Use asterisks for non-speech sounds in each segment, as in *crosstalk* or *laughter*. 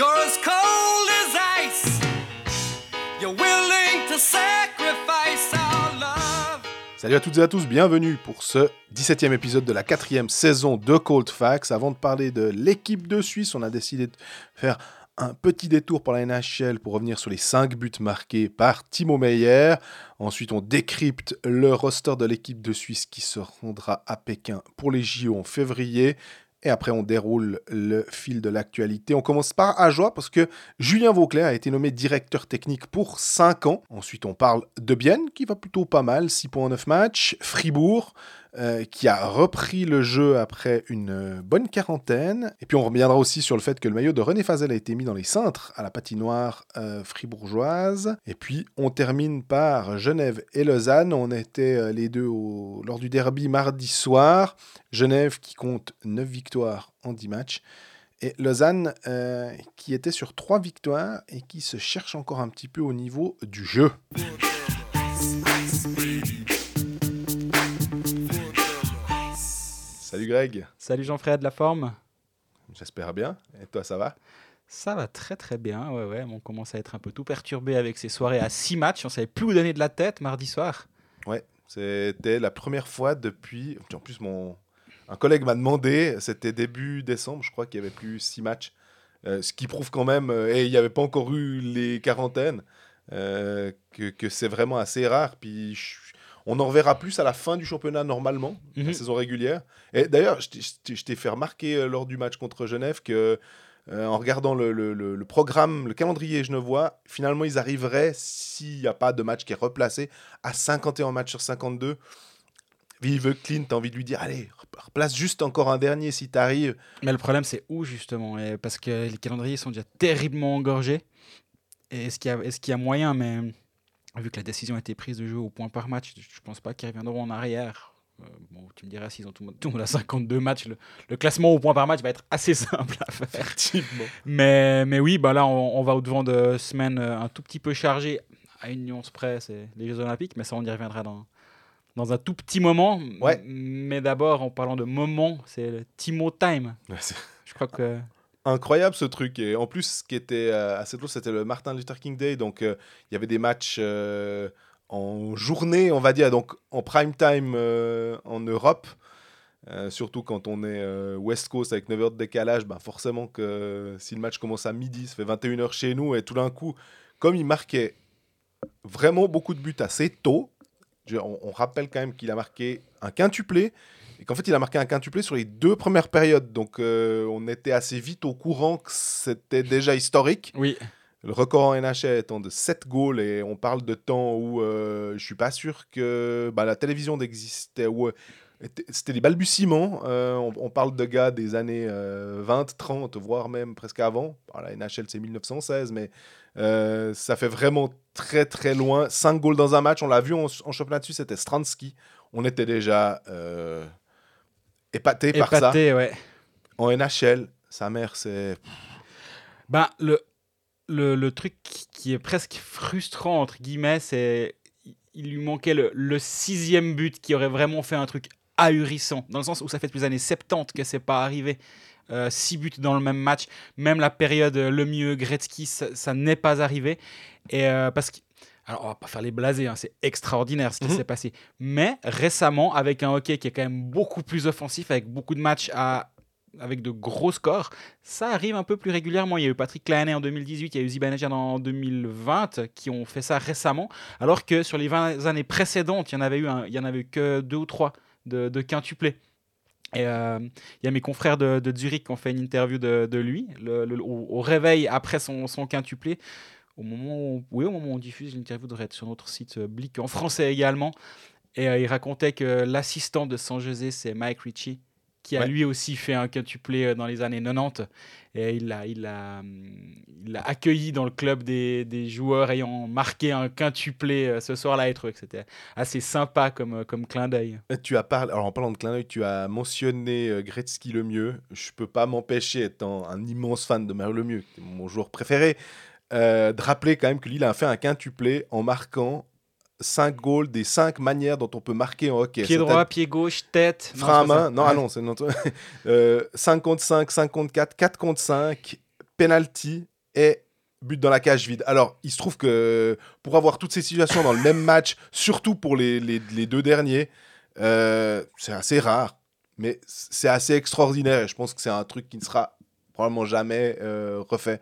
You're as cold as ice. You're willing to sacrifice our love. Salut à toutes et à tous, bienvenue pour ce 17e épisode de la quatrième saison de Cold Facts. Avant de parler de l'équipe de Suisse, on a décidé de faire un petit détour pour la NHL pour revenir sur les 5 buts marqués par Timo Meyer. Ensuite, on décrypte le roster de l'équipe de Suisse qui se rendra à Pékin pour les JO en février. Et après, on déroule le fil de l'actualité. On commence par Ajoie parce que Julien Vauclair a été nommé directeur technique pour 5 ans. Ensuite, on parle de Bienne qui va plutôt pas mal, 6 points en 9 matchs. Fribourg euh, qui a repris le jeu après une euh, bonne quarantaine. Et puis on reviendra aussi sur le fait que le maillot de René Fazel a été mis dans les cintres à la patinoire euh, fribourgeoise. Et puis on termine par Genève et Lausanne. On était les deux lors du derby mardi soir. Genève qui compte 9 victoires en 10 matchs. Et Lausanne qui était sur 3 victoires et qui se cherche encore un petit peu au niveau du jeu. Salut Greg. Salut Jean-Fred, la forme J'espère bien. Et toi, ça va? Ça va très très bien. Ouais, ouais. On commence à être un peu tout perturbé avec ces soirées à six matchs. On savait plus où donner de la tête mardi soir. Ouais, c'était la première fois depuis. En plus, mon un collègue m'a demandé. C'était début décembre, je crois qu'il y avait plus six matchs. Euh, ce qui prouve quand même, euh, et il n'y avait pas encore eu les quarantaines, euh, que, que c'est vraiment assez rare. Puis je on en reverra plus à la fin du championnat normalement, la mhm. saison régulière. Et d'ailleurs, je t'ai fait remarquer euh, lors du match contre Genève que euh, en regardant le, programme, le calendrier genevois, finalement, ils arriveraient, s'il n'y a pas de match qui est replacé, à 51 matchs sur 52. Vive Clint, t'as envie de lui dire, allez, replace juste encore un dernier si t'arrives. Mais le problème, c'est où justement? Parce que les calendriers sont déjà terriblement engorgés. Est-ce qu'il y, y, a moyen mais vu que la décision a été prise de jouer au point par match, je ne pense pas qu'ils reviendront en arrière. Euh, bon, tu me diras, s'ils ont tout, le monde à 52 matchs, le, classement au point par match va être assez *laughs* simple à faire. Mais, mais oui, bah là, on, va au-devant de semaines euh, un tout petit peu chargées. À une nuance près, c'est les Jeux Olympiques, mais ça, on y reviendra dans, dans un tout petit moment. Ouais. Mais d'abord, en parlant de moment, c'est le Timo Time. je crois que incroyable ce truc. Et en plus, ce qui était euh, assez drôle, c'était le Martin Luther King Day. Donc, euh, il y avait des matchs euh, en journée, on va dire, donc en prime time en Europe. surtout quand on est West Coast avec 9 heures de décalage, ben forcément que si le match commence à midi, ça fait 21h chez nous. Et tout d'un coup, comme il marquait vraiment beaucoup de buts assez tôt, on, on rappelle quand même qu'il a marqué un quintuplé et qu'en fait, il a marqué un quintuplé sur les deux premières périodes. Donc, euh, on était assez vite au courant que c'était déjà historique. Oui. Le record en NHL étant de 7 goals, et on parle de temps où euh, je suis pas sûr que bah, la télévision n'existait. Euh, c'était les balbutiements. Euh, on, parle de gars des années 20, 30, voire même presque avant. la NHL, c'est 1916, mais ça fait vraiment très très loin. 5 goals dans un match. On l'a vu en, en championnat dessus, c'était Stransky. On était déjà épaté, par ça. Ouais. En NHL, sa mère, c'est. Ben, le, le, le, truc qui est presque frustrant, entre guillemets, c'est. Il lui manquait le, le, sixième but qui aurait vraiment fait un truc ahurissant. Dans le sens où ça fait depuis les années 70 que c'est pas arrivé. Euh, six buts dans le même match. Même la période le mieux Gretzky, ça, n'est pas arrivé. Et euh, parce que alors, on va pas faire les blasés, hein, c'est extraordinaire ce qui mhm. s'est passé. Mais récemment, avec un hockey qui est quand même beaucoup plus offensif, avec beaucoup de matchs à, avec de gros scores, ça arrive un peu plus régulièrement. Il y a eu Patrick Lahané en 2018, il y a eu Zibanejad en 2020 qui ont fait ça récemment, alors que sur les 20 années précédentes, il y en avait eu, il y en avait eu que deux ou trois de, quintuplés. Et euh, il y a mes confrères de, Zurich qui ont fait une interview de, lui au, réveil après son, son quintuplé au moment où, oui, au moment où on diffuse l'interview devrait être sur notre site euh, Blick en français également. Et euh, il racontait que l'assistant de San José, c'est Mike Ritchie, qui a lui aussi fait un quintuplé euh, dans les années 90. Et il l'a il a, il a accueilli dans le club des, des, joueurs ayant marqué un quintuplé ce soir-là. Et que c'était assez sympa comme, comme clin d'œil. Tu as parlé, alors en parlant de clin d'œil, tu as mentionné Gretzky le mieux. Je peux pas m'empêcher, étant un immense fan de Mario Lemieux, qui est mon joueur préféré, euh, de rappeler quand même que Lille a fait un quintuplé en marquant 5 goals des 5 manières dont on peut marquer en hockey. Pied droit, pied gauche, tête. Frein à main. Non, ah non, c'est notre. *laughs* 5 contre 5, 5 contre 4, 4 contre 5, penalty et but dans la cage vide. Alors, il se trouve que pour avoir toutes ces situations dans le même match, surtout pour les, les- les deux derniers, euh, c'est assez rare, mais c'est assez extraordinaire. Et je pense que c'est un truc qui ne sera probablement jamais euh, refait.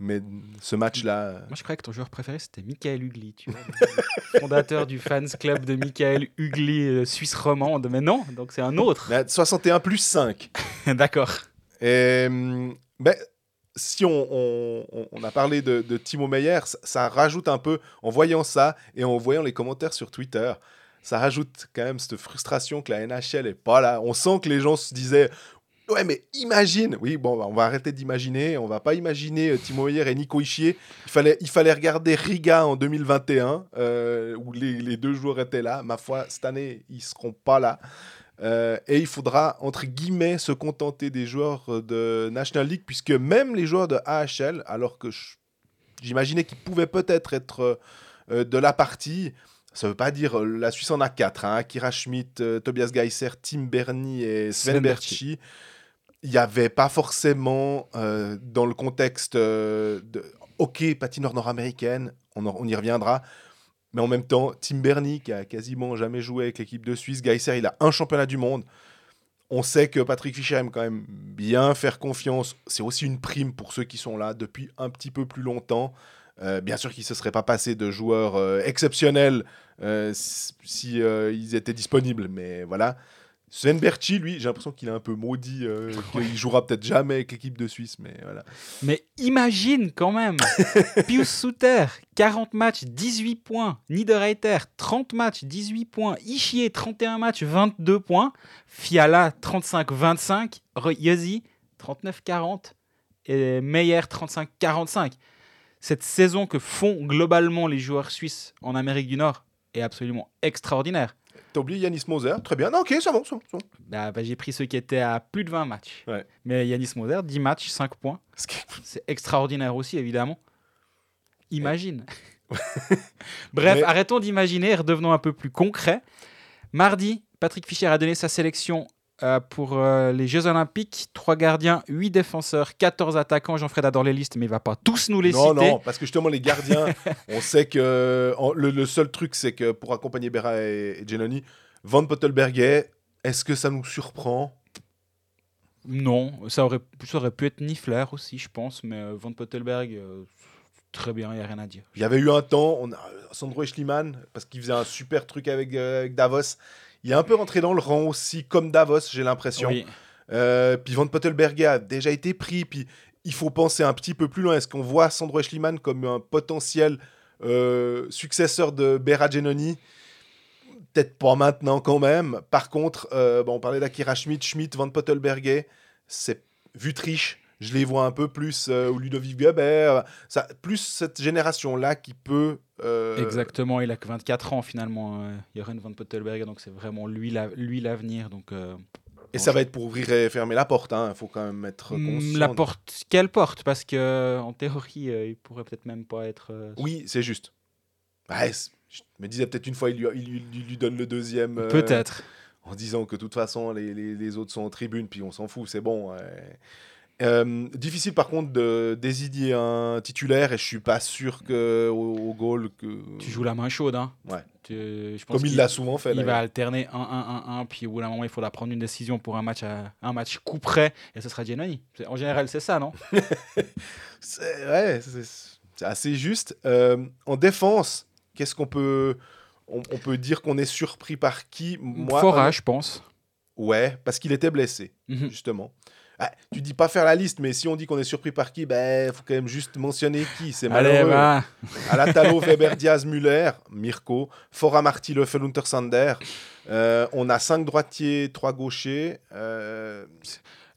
Mais ce match-là, Moi, je croyais que ton joueur préféré, c'était Michael Hugli, tu vois, *laughs* fondateur du fans club de Michael Hugli, euh, Suisse romande. Mais non, donc c'est un autre. mais 61 plus 5. *laughs* D'accord. Et ben, si on, on- on- on a parlé de, de Timo Meyer, ça, ça rajoute un peu, en voyant ça et en voyant les commentaires sur Twitter, ça rajoute quand même cette frustration que la NHL est pas là. On sent que les gens se disaient Ouais, mais imagine Oui, bon, on va arrêter d'imaginer. On va pas imaginer euh, Timo Meyer et Nico Ischier. Il fallait, il fallait regarder Riga en 2021, euh, où les, les deux joueurs étaient là. Ma foi, cette année, ils seront pas là. Euh, et il faudra, entre guillemets, se contenter des joueurs euh, de National League, puisque même les joueurs de AHL, alors que j'imaginais qu'ils pouvaient peut-être être de la partie, ça veut pas dire, la Suisse en a quatre, hein, Akira Schmidt, Tobias Geiser, Tim Bernie et Sven, Sven Berchi. Il n'y avait pas forcément, euh, dans le contexte euh, de OK, patineur nord-américaine, on, y reviendra, mais en même temps, Tim Bernie, qui a quasiment jamais joué avec l'équipe de Suisse, Geiser, il a un championnat du monde. On sait que Patrick Fischer aime quand même bien faire confiance. C'est aussi une prime pour ceux qui sont là depuis un petit peu plus longtemps. Euh, bien sûr qu'ils ne se seraient pas passés de joueurs exceptionnels euh, si étaient disponibles, mais voilà. Sven Berchi, lui, j'ai l'impression qu'il est un peu maudit, euh, *laughs* qu'il jouera peut-être jamais avec l'équipe de Suisse, mais voilà. Mais imagine quand même *laughs* Pius Souter, 40 matchs, 18 points. Niederreiter, 30 matchs, 18 points. Ishier, 31 matchs, 22 points. Fiala, 35-25. Yezi, 39-40. Et Meyer, 35-45. Cette saison que font globalement les joueurs suisses en Amérique du Nord est absolument extraordinaire. T'as oublié Yanis Moser, très bien. Non, ok, c'est bon, c'est bon. Bah, bah, J'ai pris ceux qui étaient à plus de 20 matchs. Ouais. Mais Yanis Moser, 10 matchs, 5 points. C'est extraordinaire aussi, évidemment. Imagine. *laughs* Bref, Mais- arrêtons d'imaginer et redevenons un peu plus concrets. Mardi, Patrick Fischer a donné sa sélection euh, pour euh, les Jeux Olympiques. 3 gardiens, 8 défenseurs, 14 attaquants. Jean-Fred adore les listes, mais il va pas tous nous les non, citer. non, parce que justement, les gardiens, *laughs* on sait que en- le, le seul truc, c'est que pour accompagner Berra et, et Giannoni, Van Pottelberger, est-ce que ça nous surprend? Non, ça aurait, ça aurait pu être Niffler aussi, je pense, mais euh, Van Pottelberg, euh, très bien, il n'y a rien à dire. Il y avait eu un temps, on a, Sandro Eschliman, parce qu'il faisait un super truc avec, avec Davos, il est un peu rentré dans le rang aussi, comme Davos, j'ai l'impression. Oui. Euh, puis Van Pottelberger a déjà été pris, puis il faut penser un petit peu plus loin. Est-ce qu'on voit Sandro Eschliman comme un potentiel euh, successeur de Berra Genoni? Peut-être pas maintenant quand même. Par contre, euh, bon, on parlait d'Akira Schmidt, Schmidt, Van Pottelberger, c'est Vutriche, je les vois un peu plus, ou Ludovic ça, plus cette génération-là qui peut... euh, Exactement, il a que 24 ans finalement, euh, Joren Van Pottelberg, donc c'est vraiment lui la- lui l'avenir. donc euh, Et ça va être pour ouvrir et fermer la porte, il faut quand même être hmm, conscient. la porte, quelle porte? Parce que en théorie, euh, il pourrait peut-être même pas être. euh, Oui, c'est juste. Ouais, c'est- je me disais peut-être une fois, il lui, il lui- il lui donne le deuxième. euh, Peut-être. En disant que de toute façon, les, les- les autres sont en tribune, puis on s'en fout, c'est bon. ouais. Euh, difficile par contre de désigner un titulaire, et je suis pas sûr que au, au goal que. Tu joues la main chaude, hein Ouais. Tu- je pense Comme il l'a souvent fait. Il va alterner 1-1-1-1, puis au bout d'un moment, il faudra prendre une décision pour un match, à, un match coup près, et ce sera Giannoni. En général, c'est ça, non? *laughs* C'est ouais, c'est- assez juste. Euh, en défense, qu'est-ce qu'on peut. On, on peut dire qu'on est surpris par qui? Moi, Fora, je pense. Ouais, parce qu'il était blessé. Mhm. justement. Ah, tu dis pas faire la liste, mais si on dit qu'on est surpris par qui, ben faut quand même juste mentionner qui. C'est malheureux. va. *laughs* Alatalo, Weber, Diaz, Müller, Mirko, Fora, Marty, Löffel, Untersander. Euh, on a cinq droitiers, trois gauchers. Euh,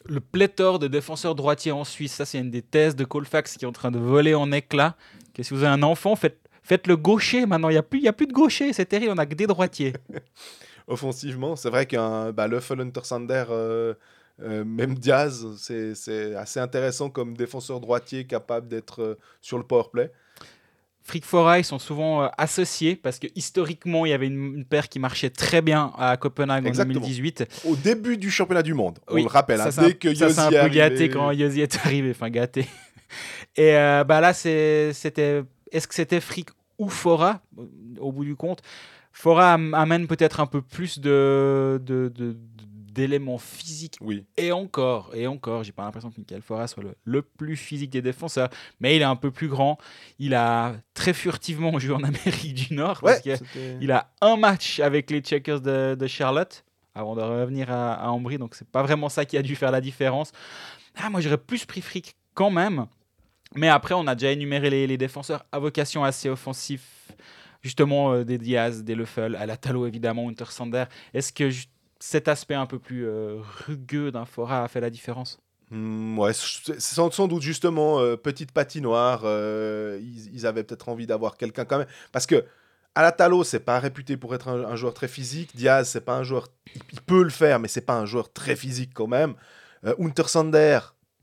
Le pléthore de défenseurs droitiers en Suisse, ça c'est une des thèses de Colfax qui est en train de voler en éclats. Que si vous avez un enfant, faites, faites le gaucher maintenant. Il n'y a, plus- y a plus de gaucher, c'est terrible, on a que des droitiers. *laughs* offensivement, c'est vrai qu'un bah, Löffel, Untersander, euh, euh, même Diaz, c'est assez intéressant comme défenseur droitier capable d'être euh, sur le powerplay. Frick Fora, ils sont souvent euh, associés parce que historiquement, il y avait une, une paire qui marchait très bien à Copenhague Exactement. en 2018. Au début du championnat du monde, on Oui, le rappelle, ça, hein, c'est un- dès que ça, Yossi c'est un est peu gâté arrivé- quand Yossi est arrivé, enfin gâté. Et bah là, c'était. Est-ce que c'était Frick ou Fora au bout du compte? Fora am- amène peut-être un peu plus de, de- de- d'éléments physiques Oui. et encore, et encore, j'ai pas l'impression que Michael Fora soit le, le plus physique des défenseurs, mais il est un peu plus grand. Il a très furtivement joué en Amérique du Nord. Ouais, parce que c'était- il a un match avec les Checkers de, de Charlotte avant de revenir à, à Ambry, donc c'est pas vraiment ça qui a dû faire la différence. Ah, moi j'aurais plus pris Frick quand même, mais après on a déjà énuméré les, les défenseurs à vocation assez offensif, justement euh, des Diaz, des Leffel, à la Talo évidemment, Hunter Sander. Est-ce que cet aspect un peu plus euh, rugueux d'un Fora a fait la différence? Ouais, c'est sans, sans doute justement euh, petite patinoire. euh, ils, ils avaient peut-être envie d'avoir quelqu'un quand même. Parce que Alatalo, c'est pas réputé pour être un, un joueur très physique. Diaz, c'est pas un joueur. Il, il peut le faire, mais c'est pas un joueur très physique quand même. Euh, Hunter Sander,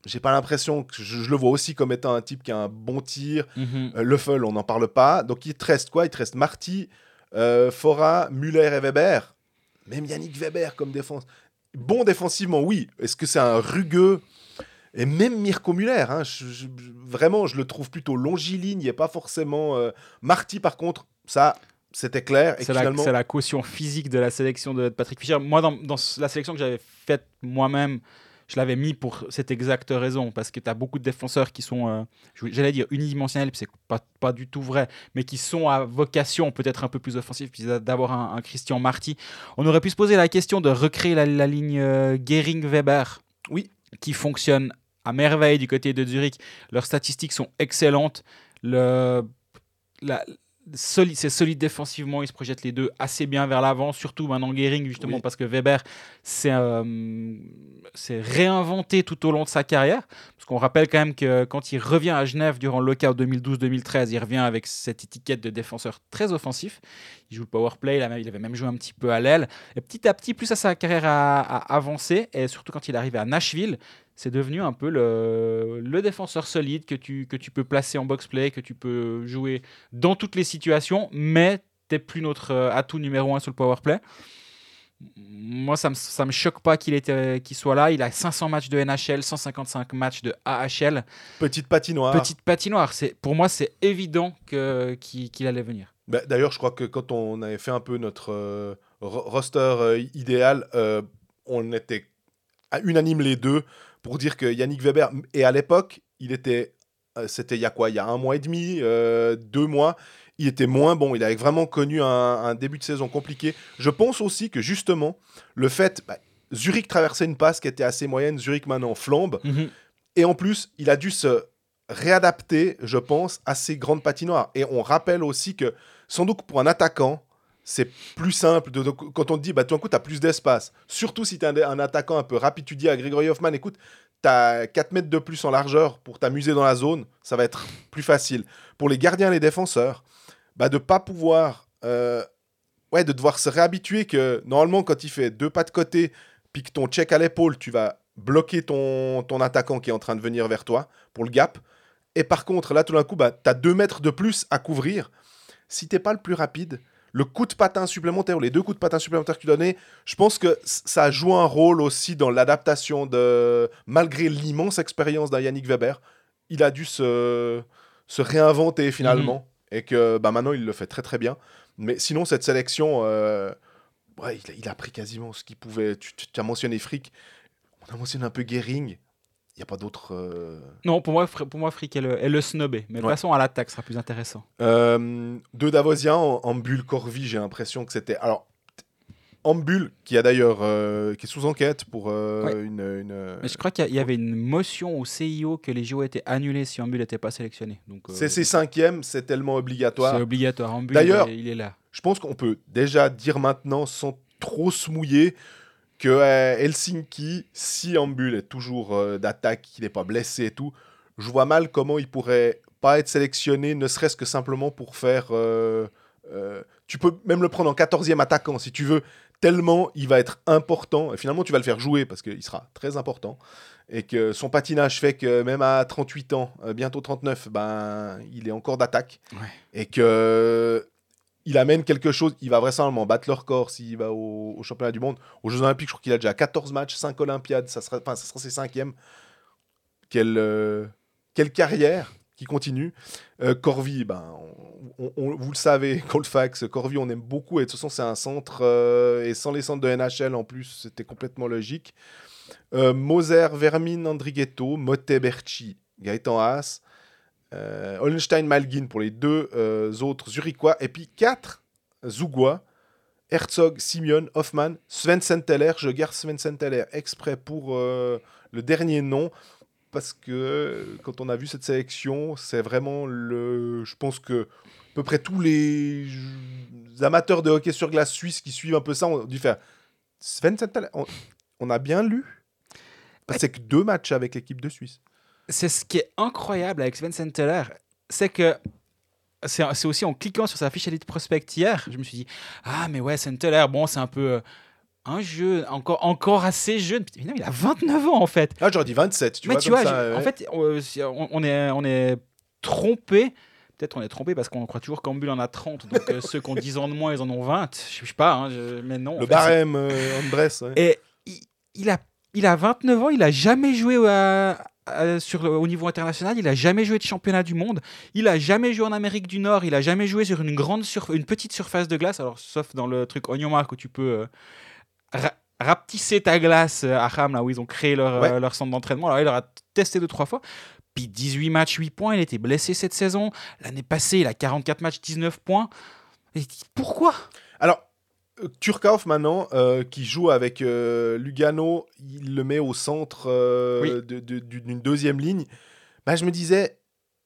j'ai pas l'impression que je, je le vois aussi comme étant un type qui a un bon tir. Leffel, on n'en parle pas. Donc il te reste quoi? Il te reste Marty, Fora, Muller et Weber. Même Yannick Weber comme défense. Bon défensivement, oui. Est-ce que c'est un rugueux? Et même Mirko Muller, hein, je- je- vraiment, je le trouve plutôt longiligne. A pas forcément. euh, Marty, par contre, ça, c'était clair. Et C'est la, finalement, la caution physique de la sélection de Patrick Fischer. Moi, dans, dans la sélection que j'avais faite moi-même, je l'avais mis pour cette exacte raison, parce que tu as beaucoup de défenseurs qui sont, euh, j'allais dire unidimensionnels, puis c'est pas, pas du tout vrai, mais qui sont à vocation peut-être un peu plus offensive, puis d'avoir un, un Christian Marty. On aurait pu se poser la question de recréer la, la ligne euh, Gehring-Weber, Oui. qui fonctionne à merveille du côté de Zurich. Leurs statistiques sont excellentes. Le, la, solide, c'est solide défensivement, ils se projettent les deux assez bien vers l'avant, surtout maintenant Gehring justement Oui. parce que Weber s'est euh, s'est réinventé tout au long de sa carrière. Parce qu'on rappelle quand même que quand il revient à Genève durant le lockout 2012-2013, il revient avec cette étiquette de défenseur très offensif. Il joue le power play, il, avait même joué un petit peu à l'aile. Et petit à petit, plus à sa carrière a, a avancé, et surtout quand il est arrivé à Nashville, c'est devenu un peu le, le défenseur solide que tu, que tu peux placer en box-play, que tu peux jouer dans toutes les situations, mais t'es plus notre euh, atout numéro un sur le power play. Moi, ça me, ça me choque pas qu'il soit là. Il a 500 matchs de NHL, 155 matchs de AHL. petite patinoire. Petite patinoire. Pour moi, c'est évident qu'il, allait venir. Bah, D'ailleurs, je crois que quand on avait fait un peu notre euh, ro- roster euh, idéal, euh, on était unanime les deux pour dire que Yannick Weber, et à l'époque, il était, euh, c'était il y a quoi? Il y a un mois et demi, euh, deux mois, il était moins bon. Il avait vraiment connu un, un début de saison compliqué. Je pense aussi que justement, le fait, bah, Zurich traversait une passe qui était assez moyenne, Zurich maintenant flambe. Et en plus, il a dû se réadapter, je pense, à ces grandes patinoires. Et on rappelle aussi que, sans doute pour un attaquant, c'est plus simple. De, quand on te dit, bah, tout d'un coup, tu as plus d'espace. Surtout si tu es un, attaquant un peu rapide, tu dis à Gregory Hoffman, écoute, tu as 4 mètres de plus en largeur pour t'amuser dans la zone, ça va être *laughs* plus facile. Pour les gardiens les défenseurs, bah, de pas pouvoir... euh, ouais, de devoir se réhabituer que, normalement, quand il fait deux pas de côté, puis que ton check à l'épaule, tu vas bloquer ton, ton attaquant qui est en train de venir vers toi pour le gap. Et par contre, là, tout d'un coup, bah, tu as deux mètres de plus à couvrir. Si t'es pas le plus rapide, le coup de patin supplémentaire ou les deux coups de patin supplémentaires que tu donnais, je pense que ça a joué un rôle aussi dans l'adaptation de. Malgré l'immense expérience d'un Yannick Weber, il a dû se, se réinventer finalement. Et que bah, maintenant, il le fait très très bien. Mais sinon, cette sélection, euh, ouais, il, a, il a pris quasiment ce qu'il pouvait. Tu, as mentionné Frick, on a mentionné un peu Gehring. N'y a pas d'autres. euh, Non, pour moi, pour moi Frick est le, est le snobé. Mais Ouais. passons à l'attaque, ce sera plus intéressant. Euh, deux Davosiens en, en bulle Corvi, j'ai l'impression que c'était. Alors, bulle, qui a d'ailleurs euh, qui est sous enquête pour euh, Ouais. une. une- Mais je crois qu'il y avait une motion au CIO que les JO étaient annulés si Ambul n'était pas sélectionné. Donc, euh, C'est ses cinquièmes, c'est tellement c'est obligatoire. obligatoire. Ambul, D'ailleurs- il est là. Je pense qu'on peut déjà dire maintenant, sans trop se mouiller, que euh, Helsinki, si Ambul est toujours euh, d'attaque, qu'il n'est pas blessé et tout, je vois mal comment il pourrait pas être sélectionné, ne serait-ce que simplement pour faire. euh, euh, tu peux même le prendre en 14e attaquant si tu veux, tellement il va être important. Et finalement, tu vas le faire jouer parce qu'il sera très important. Et que son patinage fait que même à 38 ans, bientôt 39, ben, il est encore d'attaque. Ouais. Et que il amène quelque chose. Il va vraisemblablement battre le record s'il va au, championnat du monde. Aux Jeux Olympiques, je crois qu'il a déjà 14 matchs, 5 Olympiades. Ça sera, enfin, ça sera ses cinquièmes. Quelle, euh, quelle carrière. qui continue. Euh, Corvi, ben, vous le savez, *laughs* Colfax, Corvi, on aime beaucoup. Et de toute façon, c'est un centre. euh, et sans les centres de NHL en plus, c'était complètement logique. Euh, Moser, Vermin, Andrighetto, Motte, Berchi, Gaëtan Haas. Euh, Hollenstein, Malgin pour les deux euh, autres Zurichois. Et puis quatre Zougois. Herzog, Simeon, Hoffman, Sven Senteller. Je garde Sven Senteller exprès pour euh, le dernier nom. Parce que euh, quand on a vu cette sélection, c'est vraiment le. Je pense que à peu près tous les amateurs de hockey sur glace suisses qui suivent un peu ça ont dû faire. Sven Senteller, on, on a bien lu? C'est que deux matchs avec l'équipe de Suisse. C'est ce qui est incroyable avec Sven Senteller, c'est que c'est c'est aussi en cliquant sur sa fiche Elite Prospect hier, je me suis dit ah mais ouais Senteller, bon c'est un peu euh, un jeu encore encore assez jeune. Mais non, il a 29 ans en fait. Ah, j'aurais dit 27, tu mais vois. tu comme vois, ça, je- ouais. en fait euh, on, on est on est trompé. Peut-être on est trompé parce qu'on croit toujours qu'Ambul en a 30, donc euh, ceux qui ont 10 ans de moins, ils en ont 20. Je sais pas, hein, je- mais non. le fait, barème, euh, Andrés. ouais. et il, il a, il a 29 ans, il a jamais joué à- sur, le- au niveau international, il a jamais joué de championnat du monde, il a jamais joué en Amérique du Nord, il a jamais joué sur une, grande surf- une petite surface de glace, alors sauf dans le truc Mark où tu peux euh, ra- rapetisser ta glace euh, à Ham, là où ils ont créé leur, Ouais. euh, leur centre d'entraînement. Alors il aura testé deux, trois fois. Puis 18 matchs, 8 points, il était blessé cette saison. L'année passée, il a 44 matchs, 19 points. Et pourquoi? Alors, euh, Turkov maintenant, euh, qui joue avec euh, Lugano, il le met au centre euh, Oui. de- de- d'une deuxième ligne. Bah, je me disais,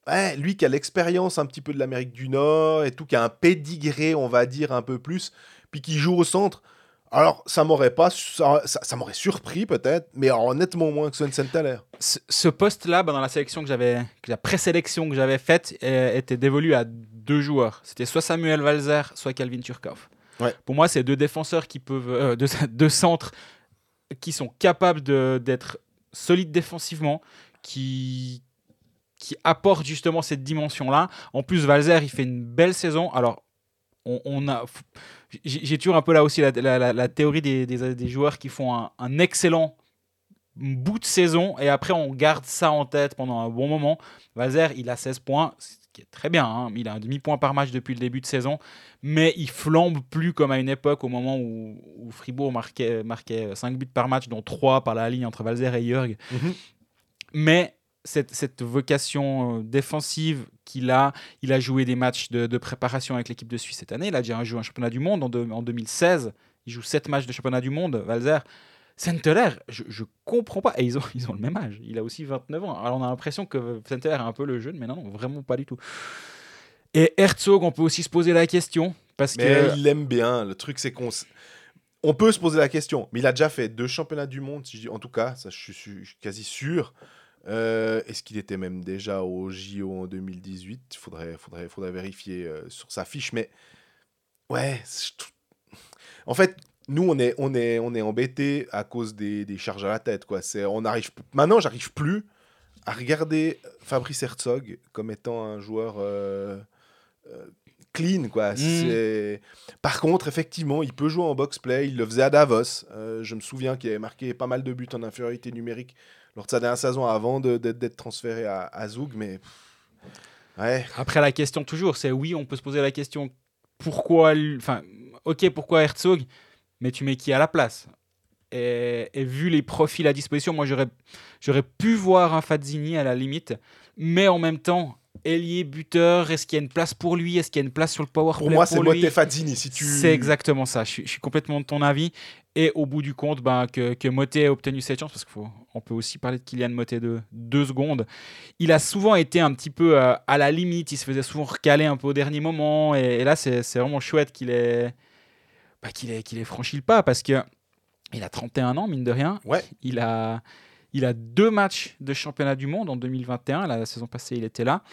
ouais, lui qui a l'expérience un petit peu de l'Amérique du Nord et tout, qui a un pédigré, on va dire, un peu plus, puis qui joue au centre. Alors, ça m'aurait pas, ça, ça- ça m'aurait surpris peut-être, mais honnêtement moins que Sven Senteller. ce, ce poste-là, bah, dans la sélection que j'avais, la présélection que j'avais faite, était dévolu à deux joueurs. C'était soit Samuel Valzer, soit Calvin Turkov. Pour moi, c'est deux défenseurs qui peuvent, euh, deux, *laughs* centres qui sont capables d'être solides défensivement, qui qui apportent justement cette dimension-là. En plus, Valzer, il fait une belle saison. Alors, on, a, j'ai toujours un peu là aussi la, théorie des, des- joueurs qui font un, un excellent bout de saison et après on garde ça en tête pendant un bon moment. Valzer, il a 16 points, qui est très bien. hein. Il a un demi-point par match depuis le début de saison, mais il flambe plus comme à une époque au moment où, où Fribourg marquait, marquait 5 buts par match, dont 3 par la ligne entre Valzer et Jörg. Mhm. Mais cette, cette vocation euh, défensive qu'il a, il a joué des matchs de, de préparation avec l'équipe de Suisse cette année. Il a déjà joué un championnat du monde en, en 2016. Il joue 7 matchs de championnat du monde, Valzer. Senteler, je, je comprends pas. Et ils ont, *laughs* ils ont le même âge. Il a aussi 29 ans. Alors on a l'impression que Senteler a un peu le jeune, mais non, non, vraiment pas du tout. Et Herzog, on peut aussi se poser la question. Parce Mais que. il l'aime bien. Le truc, c'est qu'on. On peut se poser la question, mais il a déjà fait deux championnats du monde, si je dis- en tout cas, ça, je suis, je suis quasi sûr. Euh, Est-ce qu'il était même déjà au JO en 2018 Il faudrait, faudrait, faudrait vérifier euh, sur sa fiche, mais ouais. je En fait, nous, on est, on est, on est embêté à cause des, des charges à la tête. Quoi. C'est, on arrive, maintenant, j'arrive plus à regarder Fabrice Herzog comme étant un joueur euh, euh, clean. Quoi. C'est... Par contre, effectivement, il peut jouer en box-play. Il le faisait à Davos. Euh, je me souviens qu'il avait marqué pas mal de buts en infériorité numérique lors de sa dernière saison avant d'être transféré à, à Zug. Mais ouais, Après, la question toujours, c'est oui, on peut se poser la question pourquoi. Enfin, ok, pourquoi Herzog, mais tu mets qui à la place et, et vu les profils à disposition, moi j'aurais, j'aurais pu voir un Fazzini à la limite, mais en même temps, ailier, buteur, est-ce qu'il y a une place pour lui? Est-ce qu'il y a une place sur le power pour moi, c'est Motte Fazzini. Si tu... C'est exactement ça. Je suis, je suis complètement de ton avis. Et au bout du compte, ben, que, que Motet ait obtenu cette chance, parce qu'on peut aussi parler de Kylian Motet de deux secondes, il a souvent été un petit peu euh, à la limite. Il se faisait souvent recaler un peu au dernier moment. Et, et là, c'est c'est vraiment chouette qu'il ait, bah, qu'il ait, qu'il ait franchi le pas, parce que il a 31 ans, mine de rien. Ouais. Il a, il a deux matchs de championnat du monde en 2021. La saison passée, il était là.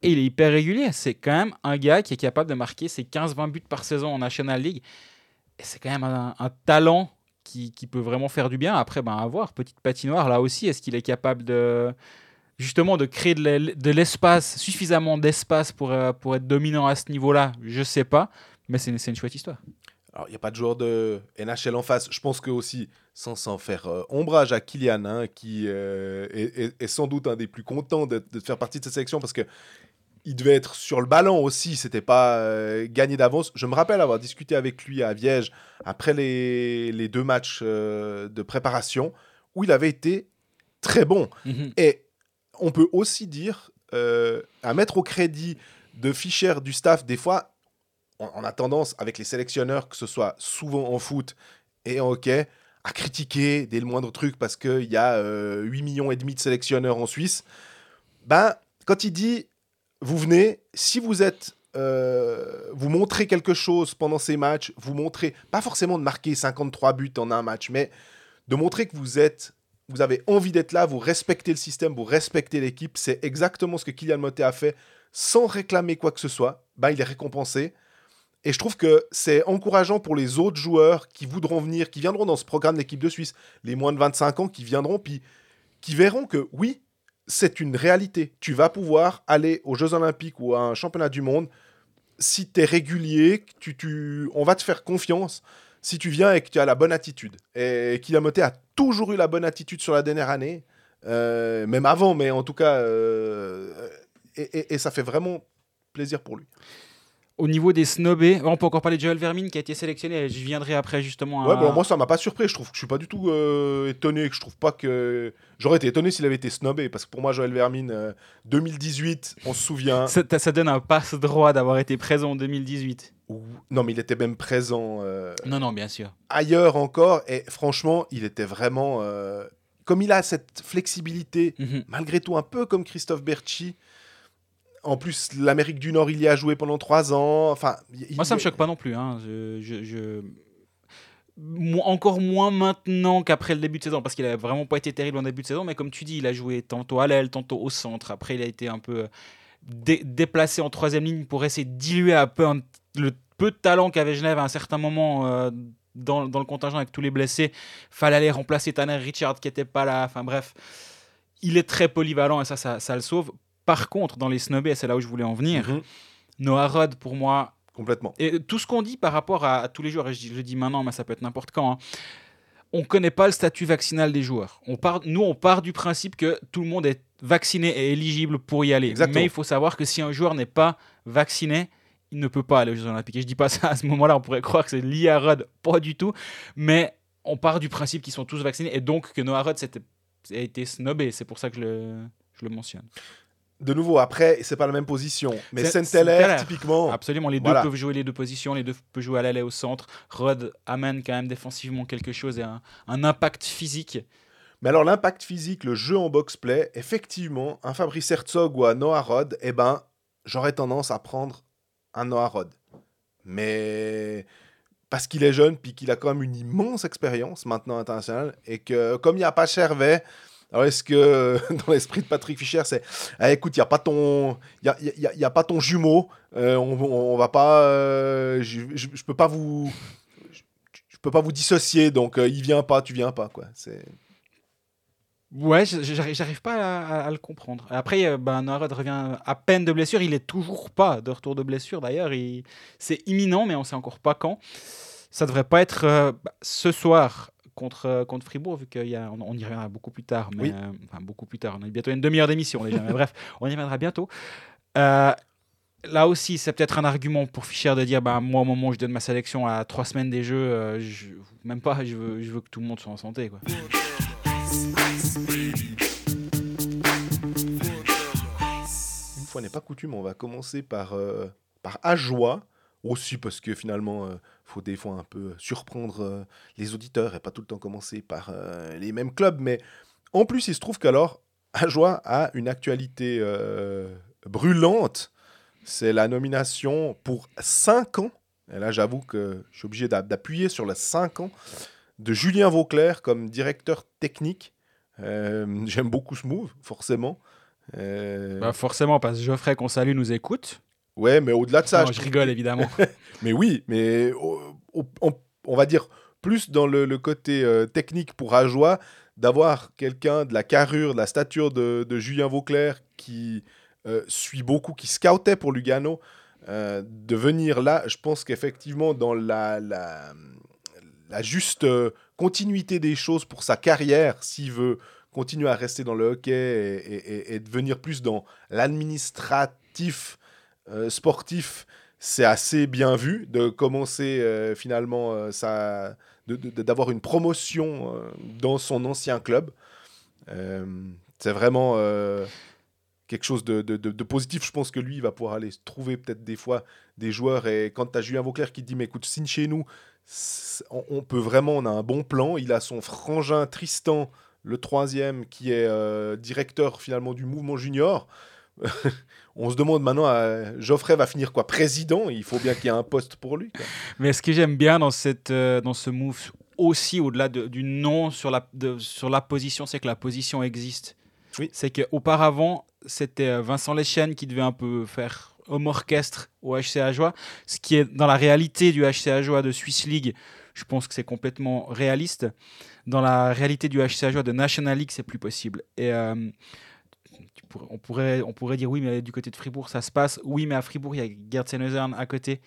Et il est hyper régulier. C'est quand même un gars qui est capable de marquer ses 15-20 buts par saison en National League. Et c'est quand même un, un talent qui, qui peut vraiment faire du bien. Après, ben, à voir. Petite patinoire, là aussi, est-ce qu'il est capable de justement de créer de l'e- de l'espace, suffisamment d'espace pour, euh, pour être dominant à ce niveau-là? Je sais pas. Mais c'est une, c'est une chouette histoire. Alors, il n'y a pas de joueur de NHL en face. Je pense que aussi, sans s'en faire euh, ombrage à Kylian, hein, qui euh, est, est- est sans doute un des plus contents de, de faire partie de cette sélection parce que il devait être sur le ballon aussi. C'était pas euh, gagné d'avance. Je me rappelle avoir discuté avec lui à Viège après les, les deux matchs de préparation où il avait été très bon. Mhm. Et on peut aussi dire, à mettre au crédit de Fischer, du staff, des fois, on, a tendance, avec les sélectionneurs, que ce soit souvent en foot et en hockey, à critiquer dès le moindre truc parce qu'il y a euh, 8 millions et demi de sélectionneurs en Suisse. Ben, quand il dit, vous venez, si vous êtes... euh, vous montrez quelque chose pendant ces matchs, vous montrez, pas forcément de marquer 53 buts en un match, mais de montrer que vous êtes vous avez envie d'être là, vous respectez le système, vous respectez l'équipe. C'est exactement ce que Kylian Motet a fait sans réclamer quoi que ce soit. Bah, il est récompensé. Et je trouve que c'est encourageant pour les autres joueurs qui voudront venir, qui viendront dans ce programme d'équipe de Suisse, les moins de 25 ans qui viendront, puis qui verront que oui, c'est une réalité. Tu vas pouvoir aller aux Jeux Olympiques ou à un championnat du monde si tu es régulier, on va te faire confiance si tu viens et que tu as la bonne attitude. Et Kylian Motet a toujours eu la bonne attitude sur la dernière année, euh, même avant, mais en tout cas, euh, et ça fait vraiment plaisir pour lui. Au niveau des snobés, on peut encore parler de Joel Vermin qui a été sélectionné. Je viendrai après justement. Ouais, bon, moi ça m'a pas surpris. Je trouve que je suis pas du tout euh, étonné. Que je trouve pas que j'aurais été étonné s'il avait été snobé parce que pour moi Joël Vermine euh, 2018, on se souvient. ça, ça donne un passe droit d'avoir été présent en 2018. où- Non, mais il était même présent euh, Non, non, bien sûr. ailleurs encore et franchement, il était vraiment euh, comme il a cette flexibilité Mhm. malgré tout un peu comme Christophe Berchi. En plus, l'Amérique du Nord, il y a joué pendant trois ans. Enfin, Moi, ça me il- choque pas non plus. hein. Encore moins maintenant qu'après le début de saison, parce qu'il a vraiment pas été terrible en début de saison. Mais comme tu dis, il a joué tantôt à l'aile, tantôt au centre. Après, il a été un peu euh, dé- déplacé en troisième ligne pour essayer de diluer un peu le peu de talent qu'avait Genève à un certain moment euh, dans, le contingent avec tous les blessés. Fallait aller remplacer Tanner Richard qui était pas là. Enfin bref, il est très polyvalent et ça, ça le sauve. Par contre, dans les snobés, c'est là où je voulais en venir, Mhm, Noah Rod, pour moi, complètement. et tout ce qu'on dit par rapport à, à tous les joueurs, et je, je le dis maintenant, mais ça peut être n'importe quand, hein, on ne connaît pas le statut vaccinal des joueurs. On part, nous, on part du principe que tout le monde est vacciné et éligible pour y aller. Exactement. Mais il faut savoir que si un joueur n'est pas vacciné, il ne peut pas aller aux Jeux Olympiques. Et je dis pas *laughs* ça à ce moment-là, on pourrait croire que c'est lié à Rod, pas du tout. Mais on part du principe qu'ils sont tous vaccinés et donc que Noah Rod a été snobé. C'est pour ça que je le, je le mentionne. De nouveau, après, c'est pas la même position. Mais Saint-Hilaire, typiquement, Absolument, les deux Voilà. peuvent jouer les deux positions, les deux peuvent jouer à l'aile et au centre. Rod amène quand même défensivement quelque chose et un, un impact physique. Mais alors, l'impact physique, le jeu en box-play, effectivement, un Fabrice Herzog ou un Noah Rod, eh ben, j'aurais tendance à prendre un Noah Rod. Mais parce qu'il est jeune, puis qu'il a quand même une immense expérience maintenant internationale, et que comme il n'y a pas Chervet, alors est-ce que *laughs* dans l'esprit de Patrick Fischer, c'est Ah, écoute, il n'y a pas ton, y a, y a- y a pas ton jumeau, euh, on, on, va pas, euh, je, je, peux pas vous, je, peux pas vous dissocier, donc euh, il vient pas, tu viens pas, quoi. C'est Ouais, j'arrive pas à, le comprendre. Après, euh, ben, revient à peine de blessure. Il est toujours pas de retour de blessure. D'ailleurs, il- c'est imminent, mais on sait encore pas quand. Ça devrait pas être bah, ce soir contre, euh, contre Fribourg, vu qu'on on, on y reviendra beaucoup plus tard. Mais, Oui. euh, enfin, beaucoup plus tard. On a bientôt une demi-heure d'émission déjà. mais *laughs* bref, on y reviendra bientôt. Euh, là aussi, c'est peut-être un argument pour Fischer de dire bah, moi, au moment où je donne ma sélection à trois semaines des Jeux, euh, je, même pas, je veux, je veux que tout le monde soit en santé. Quoi. Une fois n'est pas coutume, on va commencer par, euh, par Ajoie, aussi parce que finalement, il faut des fois un peu surprendre euh, les auditeurs et pas tout le temps commencer par euh, les mêmes clubs. Mais en plus, il se trouve qu'alors, Ajoie a une actualité euh, brûlante. C'est la nomination pour 5 ans. Et là, j'avoue que je suis obligé d'a- d'appuyer sur les 5 ans de Julien Vauclair comme directeur technique. Euh, *laughs* J'aime beaucoup ce move, forcément. Euh, Bah forcément, parce que Geoffrey, qu'on salue, nous écoute. Ouais, mais au-delà de ça, Non, je rigole évidemment. *laughs* mais oui, mais on, on va dire plus dans le, le côté euh, technique pour Ajoie, d'avoir quelqu'un de la carrure, de la stature de, de Julien Vauclair qui euh, suit beaucoup, qui scoutait pour Lugano. euh, de venir là, je pense qu'effectivement, dans la, la, la juste continuité des choses pour sa carrière, s'il veut continuer à rester dans le hockey et, et, et devenir plus dans l'administratif euh, sportif, c'est assez bien vu de commencer euh, finalement euh, ça, d'avoir une promotion dans son ancien club. c'est vraiment quelque chose de, positif. Je pense que lui, il va pouvoir aller trouver peut-être des fois des joueurs. Et quand tu as Julien Vauclair qui dit Mais écoute, signe chez nous, on, peut vraiment, on a un bon plan. Il a son frangin Tristan, le troisième, qui est euh, directeur finalement du mouvement junior. *laughs* on se demande maintenant, euh, Geoffrey va finir quoi Président? Il faut bien qu'il y ait un poste pour lui. Mais ce que j'aime bien dans, cette, euh, dans ce move, aussi au-delà du nom sur la, sur la position, c'est que la position existe. Oui. C'est qu'auparavant, c'était Vincent Lechen qui devait un peu faire homme orchestre au HC Ajoie, ce qui est dans la réalité du HC Ajoie de Swiss League, je pense que c'est complètement réaliste. Dans la réalité du HC Ajoie de National League, c'est plus possible. Et euh, on, pourrait, dire oui, mais du côté de Fribourg, ça se passe. Oui, mais à Fribourg, il y a Gerd à côté.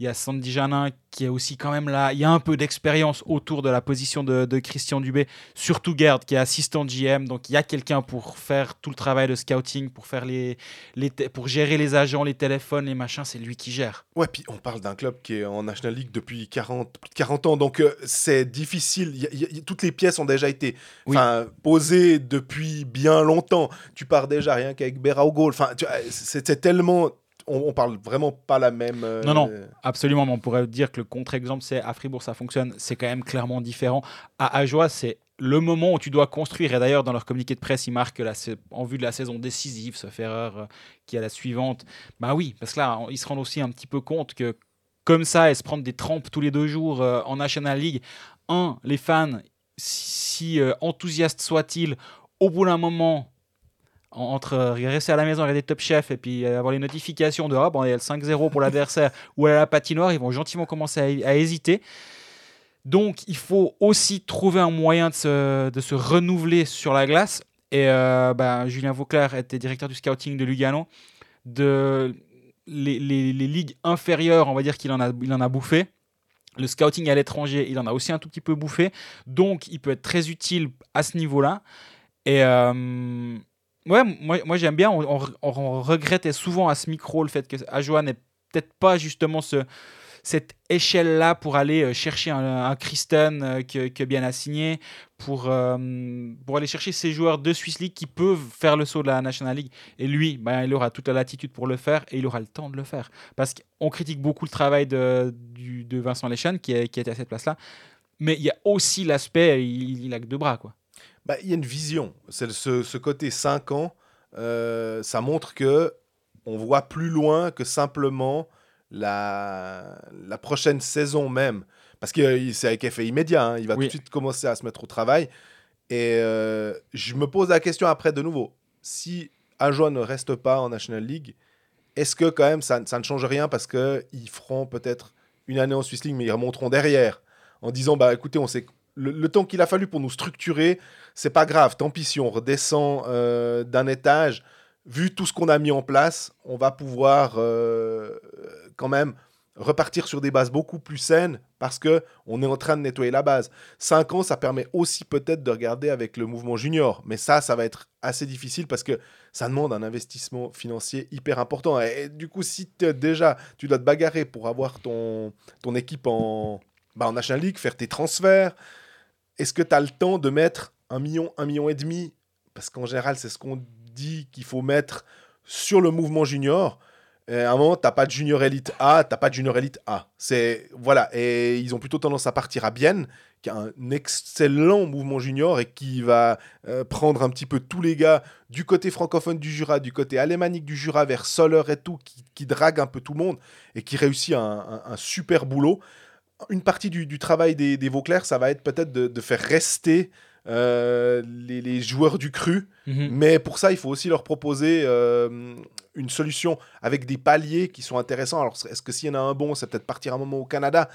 Il y a Sandy Janin qui est aussi quand même là. Il y a un peu d'expérience autour de la position de, Christian Dubé, surtout Gerd qui est assistant GM. Donc il y a quelqu'un pour faire tout le travail de scouting, pour, faire les, les pour gérer les agents, les téléphones, les machins. C'est lui qui gère. Ouais, puis on parle d'un club qui est en National League depuis 40, 40 ans. Donc euh, c'est difficile. toutes les pièces ont déjà été posées depuis bien longtemps. Tu pars déjà rien qu'avec Beraugo. Enfin, c'était tellement on, parle vraiment pas la même. Euh, non, non, absolument. On pourrait dire que le contre-exemple, c'est à Fribourg, ça fonctionne. C'est quand même clairement différent. À Ajoie, c'est le moment où tu dois construire. Et d'ailleurs, dans leur communiqué de presse, ils marquent la, en vue de la saison décisive, sauf erreur, euh, qui est la suivante. Bah oui, parce que là, ils se rendent aussi un petit peu compte que comme ça, et se prendre des trempes tous les deux jours euh, en National League, un, les fans, si enthousiastes soient-ils, au bout d'un moment, entre rester à la maison, regarder Top Chef et puis avoir les notifications de oh, bon, il y a le 5-0 pour l'adversaire *laughs* ou à la patinoire, ils vont gentiment commencer à, hésiter. Donc il faut aussi trouver un moyen de se, de se renouveler sur la glace. Et euh, bah, Julien Vauclair était directeur du scouting de Lugano. De les, les, ligues inférieures, on va dire qu'il en, a, il en a bouffé. Le scouting à l'étranger, il en a aussi un tout petit peu bouffé. Donc il peut être très utile à ce niveau-là. Et, euh, Ouais, moi, moi j'aime bien. On, on, regrettait souvent à ce micro le fait que Ajoa n'est peut-être pas justement ce, cette échelle-là pour aller euh, chercher un, un Kristen euh, que, bien assigné, pour, euh, pour aller chercher ces joueurs de Swiss League qui peuvent faire le saut de la National League. Et lui, ben, il aura toute la latitude pour le faire et il aura le temps de le faire. Parce qu'on critique beaucoup le travail de, du, de Vincent Lechen qui, est, qui était à cette place-là. Mais il y a aussi l'aspect, il, il a que deux bras. quoi. Bah, il y a une vision. C'est ce, ce, côté 5 ans, euh, ça montre que on voit plus loin que simplement la, la prochaine saison même. Parce que c'est avec effet immédiat, hein. il va tout de suite commencer à se mettre au travail. Et euh, je me pose la question après de nouveau. Si Ajoie ne reste pas en National League, est-ce que quand même ça, ça ne change rien parce qu'ils feront peut-être une année en Swiss League, mais ils remonteront derrière en disant bah écoutez, on sait le, temps qu'il a fallu pour nous structurer, c'est pas grave. Tant pis si on redescend euh, d'un étage, vu tout ce qu'on a mis en place, on va pouvoir euh, quand même repartir sur des bases beaucoup plus saines parce que on est en train de nettoyer la base. Cinq ans, ça permet aussi peut-être de regarder avec le mouvement junior, mais ça, ça va être assez difficile parce que ça demande un investissement financier hyper important. Du coup, si déjà tu dois te bagarrer pour avoir ton, ton équipe en, bah, en National League, faire tes transferts, est-ce que tu as le temps de mettre un million, un million et demi? Parce qu'en général, c'est ce qu'on dit qu'il faut mettre sur le mouvement junior. Et à un moment, t'as pas de junior élite A, t'as pas de junior élite A. C'est voilà, et ils ont plutôt tendance à partir à Bienne, qui a un excellent mouvement junior et qui va euh, prendre un petit peu tous les gars du côté francophone du Jura, du côté alémanique du Jura vers Soler et tout, qui, drague un peu tout le monde et qui réussit un super boulot une partie du, travail des, des, Vauclair, ça va être peut-être de, faire rester euh, les, joueurs du cru. Mhm. Mais pour ça, il faut aussi leur proposer euh, une solution avec des paliers qui sont intéressants. Alors, est-ce que s'il y en a un bon, c'est peut-être partir un moment au Canada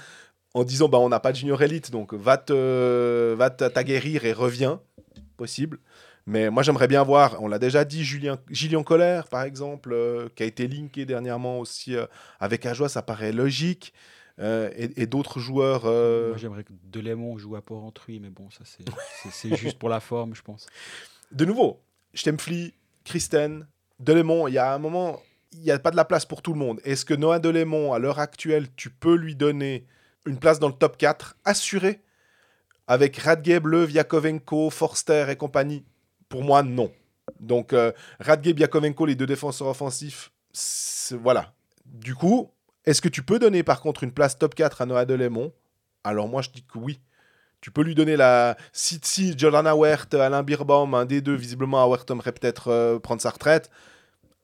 en disant bah, on n'a pas de junior élite, donc va te va t'aguerrir et reviens. Possible. Mais moi, j'aimerais bien voir, on l'a déjà dit, Julien, Gillian Colère, par exemple, euh, qui a été linké dernièrement aussi euh, avec Ajoie, ça paraît logique. Euh, et et d'autres joueurs. euh, Moi, j'aimerais que Delémont joue à Port-Entruy, mais bon, ça, c'est- juste pour la forme, je pense. De nouveau, Stempfli, Christen, Delémont, il y a un moment, il n'y a pas de la place pour tout le monde. Est-ce que Noah Delémont, à l'heure actuelle, tu peux lui donner une place dans le top 4 assurée avec Radgeb, Lev, Yakovenko, Forster et compagnie? Pour moi, non. Donc, euh, Radgeb, Yakovenko, les deux défenseurs offensifs, voilà. Du coup, est-ce que tu peux donner par contre une place top 4 à Noah Delémont? Alors moi, je dis que oui. Tu peux lui donner la. Si, si Jordana Wert, Alain Birbaum, un des deux, visiblement, Wert aimerait peut-être euh, prendre sa retraite.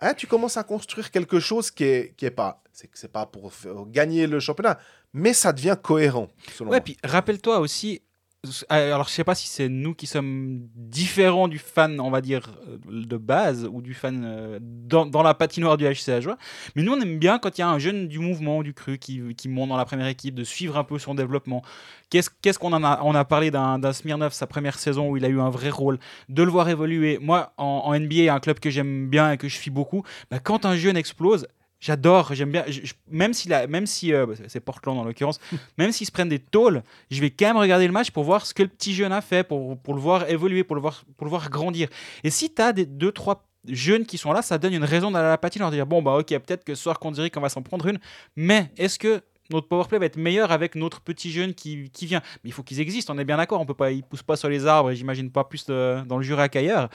Hein, tu commences à construire quelque chose qui est, qui est pas. C'est que c'est pas pour gagner le championnat, mais ça devient cohérent, selon Ouais, moi. puis rappelle-toi aussi. Euh, Alors, je sais pas si c'est nous qui sommes différents du fan, on va dire, euh, de base, ou du fan euh, dans, la patinoire du HC Ajoie. Mais nous, on aime bien quand il y a un jeune du mouvement, du cru, qui, monte dans la première équipe, de suivre un peu son développement. Qu'est-ce qu'on a parlé d'un Smirnov, sa première saison, où il a eu un vrai rôle, de le voir évoluer. Moi, en, en NBA, un club que j'aime bien et que je suis beaucoup, bah, quand un jeune explose, J'adore, j'aime bien. je- je- même si, la, même si euh, bah, c'est Portland en l'occurrence, *laughs* même s'ils se prennent des tôles, je vais quand même regarder le match pour voir ce que le petit jeune a fait, pour, pour le voir évoluer, pour le voir, pour le voir grandir. Et si tu as des deux, trois jeunes qui sont là, ça donne une raison d'aller à la patine, de dire bon, bah ok, peut-être que ce soir qu'on dirait qu'on va s'en prendre une, mais est-ce que notre powerplay va être meilleur avec notre petit jeune qui, qui vient? Mais il faut qu'ils existent, on est bien d'accord, on peut pas, ils poussent pas sur les arbres, et j'imagine pas plus euh, dans le Jura qu'ailleurs.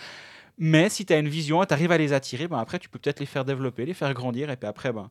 Mais si tu as une vision, tu arrives à les attirer, ben après tu peux peut-être les faire développer, les faire grandir, et puis après, ben,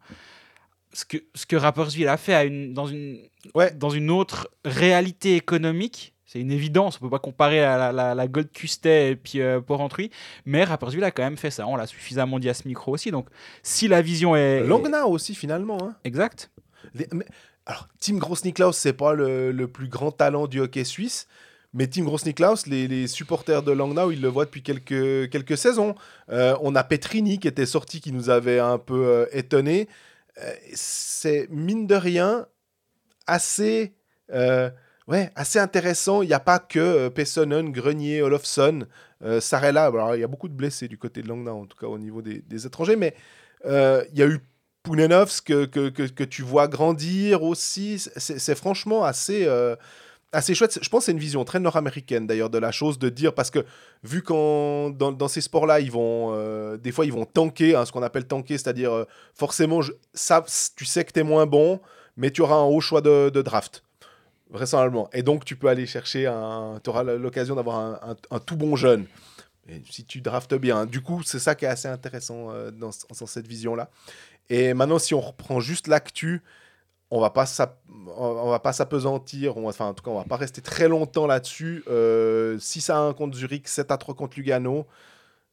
ce que, ce que Rapperswil a fait à une, dans, une, Ouais. dans une autre réalité économique, c'est une évidence, on peut pas comparer à la, la, la Gold Custet et puis euh, Port-Entruy, mais Rapperswil a quand même fait ça, on l'a suffisamment dit à ce micro aussi, donc si la vision est... Langnau aussi, finalement. hein. Exact. Les- mais- alors, Tim Gross-Niklaus, c'est pas le, le plus grand talent du hockey suisse, mais Tim Gross-Niklaus, les, supporters de Langnau, ils le voient depuis quelques, quelques saisons. Euh, on a Petrini qui était sorti, qui nous avait un peu euh, étonné. c'est mine de rien assez, euh, ouais, assez intéressant. Il n'y a pas que euh, Pessonen, Grenier, Olofsson, euh, Sarella. Il y a beaucoup de blessés du côté de Langnau, en tout cas au niveau des, étrangers, mais euh, il y a eu Pounenovs que, que, que, tu vois grandir aussi. C'est franchement assez, euh, assez chouette. Je pense que c'est une vision très nord-américaine d'ailleurs de la chose, de dire, parce que vu qu'en dans, ces sports-là, ils vont, euh, des fois, ils vont tanker, hein, ce qu'on appelle tanker, c'est-à-dire euh, forcément, ça, tu sais que tu es moins bon, mais tu auras un haut choix de, de draft. Vraisemblablement. Et donc, tu peux aller chercher un. Tu auras l'occasion d'avoir un, tout bon jeune. Si tu draftes bien. Du coup, c'est ça qui est assez intéressant euh, dans, dans cette vision-là. Et maintenant, si on reprend juste l'actu, on va pas on va pas s'apesantir. Enfin, en tout cas, on va pas rester très longtemps là-dessus. Euh, 6 à 1 contre Zurich, 7 à 3 contre Lugano.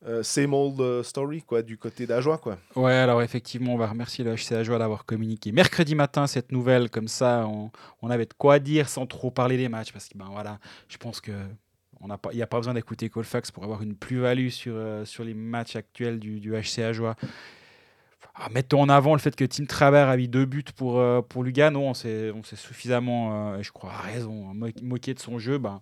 Euh, same old euh, story, quoi, du côté d'Ajoie, quoi. Ouais, alors effectivement, on va remercier le HC Ajoie d'avoir communiqué mercredi matin cette nouvelle, comme ça on, avait de quoi dire sans trop parler des matchs, parce que ben voilà, je pense que pas, il n'y a pas besoin d'écouter Colfax pour avoir une plus-value sur, euh, sur les matchs actuels du, du HC Ajoie. Ah, mettons en avant le fait que Tim Travers a mis deux buts pour, euh, pour Lugano, on s'est suffisamment, euh, je crois, à raison, hein, mo- moqué de son jeu. Ben,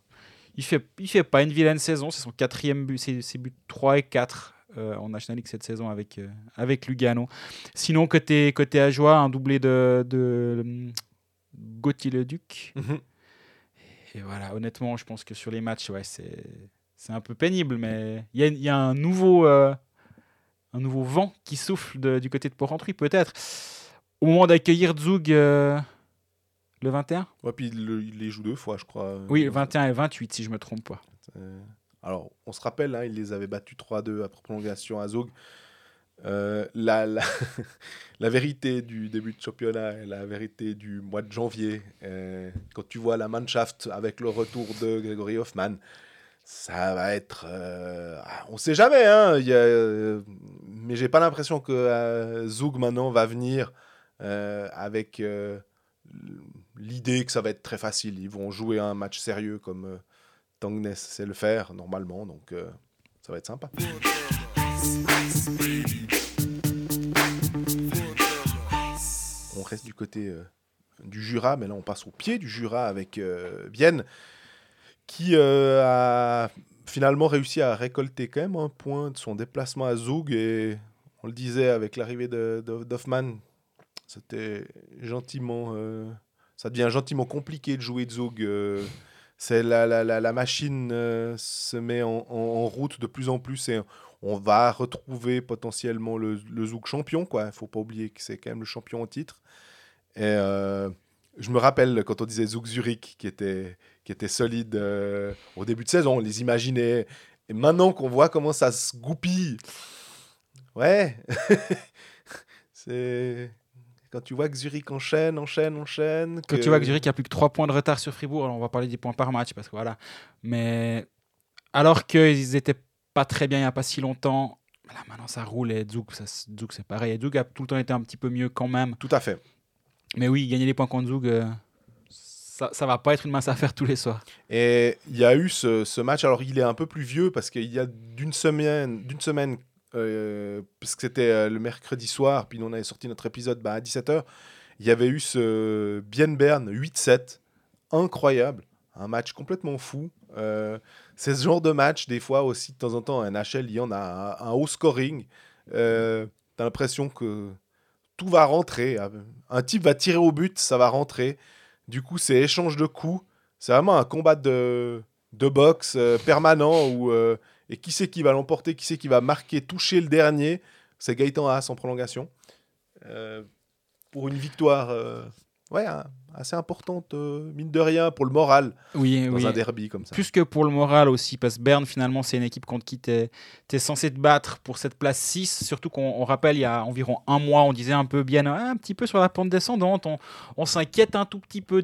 il fait, il fait pas une vilaine saison, c'est son quatrième but, ses buts 3 et 4 euh, en National League cette saison avec, avec Lugano. Sinon, côté, côté Ajoie, un doublé de, de hum, Gauthier Leduc. Et voilà, honnêtement, je pense que sur les matchs, ouais, c'est, un peu pénible, mais il y a, y a un, nouveau, un nouveau vent qui souffle de- du côté de Port-Entruy, peut-être. Au moment d'accueillir Zug euh, le 21 Ouais, puis il, le- il les joue deux fois, je crois. Oui, 21 et 28, si je me trompe pas. Euh, alors, on se rappelle, hein, il les avait battus 3-2 après prolongation à Zug. Euh, la, la, *laughs* la vérité du début de championnat et la vérité du mois de janvier, euh, quand tu vois la Mannschaft avec le retour de Grégory Hoffman, ça va être. euh, ah, on sait jamais, hein, y euh, mais j'ai pas l'impression que euh, Zug maintenant va venir euh, avec euh, l'idée que ça va être très facile. Ils vont jouer un match sérieux comme. Tangnes sait le faire normalement, donc ça va être sympa. On reste du côté du Jura, mais là on passe au pied du Jura avec Bienne, qui euh, a finalement réussi à récolter quand même un point de son déplacement à Zug. Et on le disait avec l'arrivée de, de- d'Hoffman, c'était gentiment. euh, ça devient gentiment compliqué de jouer Zug. euh, c'est la, la, la, machine se met en, route de plus en plus et on va retrouver potentiellement le, le Zug champion. Il ne faut pas oublier que c'est quand même le champion en titre. Et je me rappelle quand on disait Zug Zurich qui était, qui était solide euh, au début de saison, on les imaginait. Et maintenant qu'on voit comment ça se goupille, ouais, *laughs* c'est quand tu vois que Zurich enchaîne, enchaîne, enchaîne. Quand tu vois que Zurich a plus que 3 points de retard sur Fribourg, alors on va parler des points par match parce que voilà. Mais alors qu'ils étaient pas très bien il n'y a pas si longtemps, là maintenant ça roule et Zug, ça, Zug c'est pareil. Et Zug a tout le temps été un petit peu mieux quand même. Tout à fait. Mais oui, gagner les points contre Zug, euh, ça, ça va pas être une mince affaire tous les soirs. Et il y a eu ce, match, alors il est un peu plus vieux parce qu'il y a d'une semaine, d'une semaine euh, parce que c'était euh, le mercredi soir, puis nous on avait sorti notre épisode bah, à 17h, il y avait eu ce Bien Bern 8-7, incroyable, un match complètement fou. C'est ce genre de match, des fois aussi, de temps en temps, un il y en a un, un haut scoring. Euh, T'as l'impression que tout va rentrer. Un type va tirer au but, ça va rentrer. Du coup, c'est échange de coups. C'est vraiment un combat de, boxe euh, permanent où, euh, et qui c'est qui va l'emporter, qui c'est qui va marquer, toucher le dernier. C'est Gaëtan Haas en prolongation. Euh, pour une victoire ouais, assez importante, euh, mine de rien, pour le moral Oui, dans oui. un derby comme ça. Plus que pour le moral aussi, parce que Berne, finalement, c'est une équipe contre qui tu es, censé te battre pour cette place 6. Surtout qu'on on rappelle, il y a environ un mois, on disait un peu bien, un petit peu sur la pente descendante. On, on s'inquiète un tout petit peu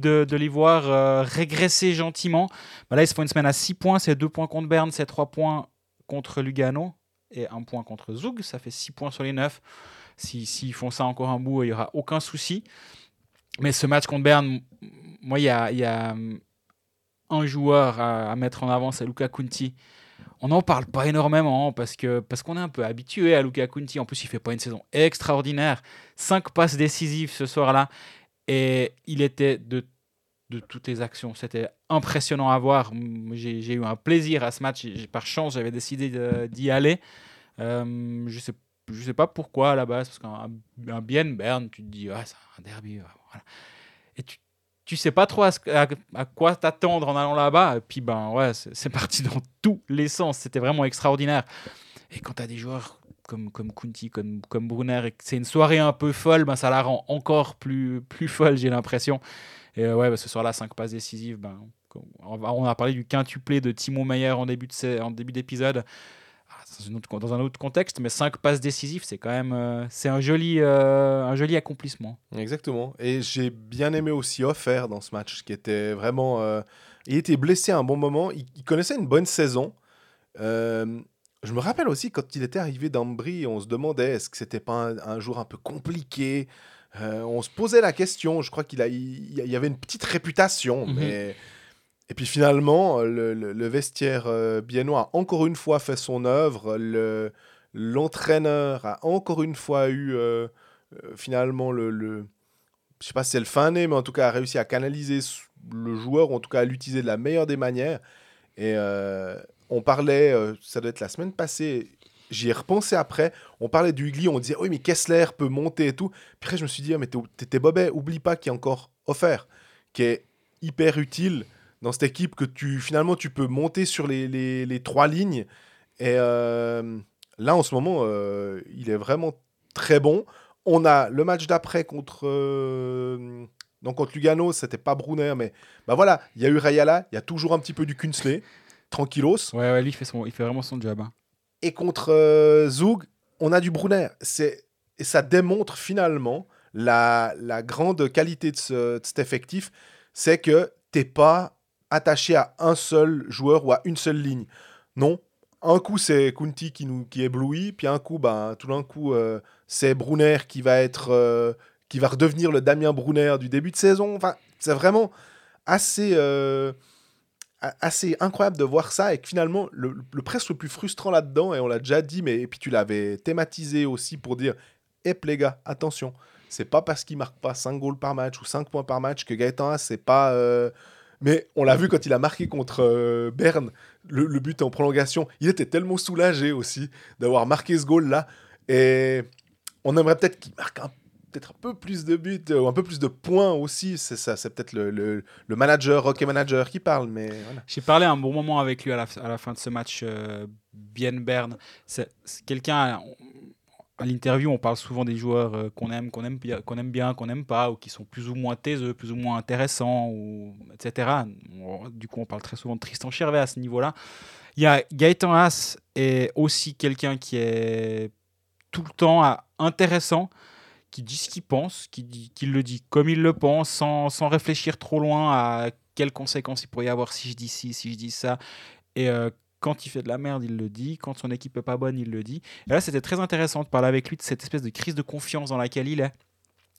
de, de les voir euh, régresser gentiment. Bah là, ils se font une semaine à 6 points. C'est 2 points contre Berne, c'est 3 points contre Lugano et 1 point contre Zug. Ça fait 6 points sur les 9. S'ils si, font ça encore un bout, il n'y aura aucun souci. Mais ce match contre Berne, moi, il y a, un joueur à, à, mettre en avant, c'est Luca Kunti. On n'en parle pas énormément parce que parce qu'on est un peu habitué à Luca Kunti. En plus, il fait pas une saison extraordinaire. Cinq passes décisives ce soir-là et il était de de toutes les actions. C'était impressionnant à voir. J'ai eu un plaisir à ce match. Par chance, j'avais décidé d'y aller. Euh, je sais je sais pas pourquoi à la base, parce qu'un bien Berne, tu te dis, ouais, c'est un derby. Et tu, tu sais pas trop à, quoi t'attendre en allant là-bas. Et puis, ben ouais, c'est parti dans tous les sens. C'était vraiment extraordinaire. Et quand tu as des joueurs comme, comme Kunti, comme, comme Brunner, et que c'est une soirée un peu folle, ben, ça la rend encore plus, plus folle, j'ai l'impression. Et euh, ouais, ben, ce soir-là, 5 passes décisives. Ben, on a parlé du quintuplé de Timo Meyer en début d'épisode. Dans, dans un autre contexte, mais 5 passes décisives, c'est quand même euh, c'est un, joli, euh, un joli accomplissement. Exactement. Et j'ai bien aimé aussi Offer dans ce match, qui était vraiment. Euh, il était blessé à un bon moment. Il, il connaissait une bonne saison. Je me rappelle aussi quand il était arrivé d'Ambry, on se demandait est-ce que c'était pas un, un, jour un peu compliqué? On se posait la question. Je crois qu'il a, il, il, y avait une petite réputation, mm -hmm. mais. Et puis finalement, le, le, le vestiaire euh, biennois a encore une fois fait son œuvre. L'entraîneur a encore une fois eu euh, finalement le, le, Je sais pas si c'est le fin nez, mais en tout cas a réussi à canaliser le joueur, ou en tout cas à l'utiliser de la meilleure des manières. Et euh, on parlait, euh, ça doit être la semaine passée, j'y ai repensé après, on parlait du Hugli, on disait, oui, mais Kessler peut monter et tout. Puis après, je me suis dit, oh, mais t'es Bobet, oublie pas qu'il a encore offert, qui est hyper utile dans cette équipe que tu finalement tu peux monter sur les, les, les trois lignes. Et euh, là en ce moment euh, il est vraiment très bon. On a le match d'après contre euh, donc contre Lugano. C'était pas Brunner mais bah voilà il y a eu Rayala il y a toujours un petit peu du Kunsley tranquillos ouais, ouais lui il fait, son, il fait vraiment son job hein. et contre euh, Zug on a du Brunner. C'est et ça démontre finalement la, la grande qualité de, ce, de cet effectif. C'est que t'es pas attaché à un seul joueur ou à une seule ligne. Non, un coup c'est Kunti qui nous qui éblouit, puis un coup ben tout d'un coup euh, c'est Brunner qui va être euh, qui va redevenir le Damien Brunner du début de saison. Enfin, c'est vraiment assez euh, assez incroyable de voir ça et que finalement le, le presque le plus frustrant là-dedans et on l'a déjà dit mais et puis tu l'avais thématisé aussi pour dire hep les gars, attention, c'est pas parce qu'il marque pas 5 goals par match ou 5 points par match que Gaëtan c'est pas Mais on l'a vu quand il a marqué contre euh, Berne, le, but en prolongation. Il était tellement soulagé aussi d'avoir marqué ce goal-là. Et on aimerait peut-être qu'il marque un, peut-être un peu plus de buts euh, ou un peu plus de points aussi. C'est ça, c'est peut-être le, le, le manager, hockey manager qui parle. Mais voilà. J'ai parlé un bon moment avec lui à la, à la fin de ce match, euh, Bien Berne. C'est c'est quelqu'un. À l'interview, on parle souvent des joueurs euh, qu'on aime, qu'on aime, bien- qu'on n'aime pas, ou qui sont plus ou moins taiseux, plus ou moins intéressants, ou, etc. Du coup, on parle très souvent de Tristan Chervet à ce niveau-là. Il y a Gaëtan Haas est aussi quelqu'un qui est tout le temps ah, intéressant, qui dit ce qu'il pense, qui, dit, qui le dit comme il le pense, sans, sans réfléchir trop loin à quelles conséquences il pourrait y avoir si je dis ci, si je dis ça. Et euh, quand il fait de la merde, il le dit. Quand son équipe est pas bonne, il le dit. Et là, c'était très intéressant de parler avec lui de cette espèce de crise de confiance dans laquelle il est.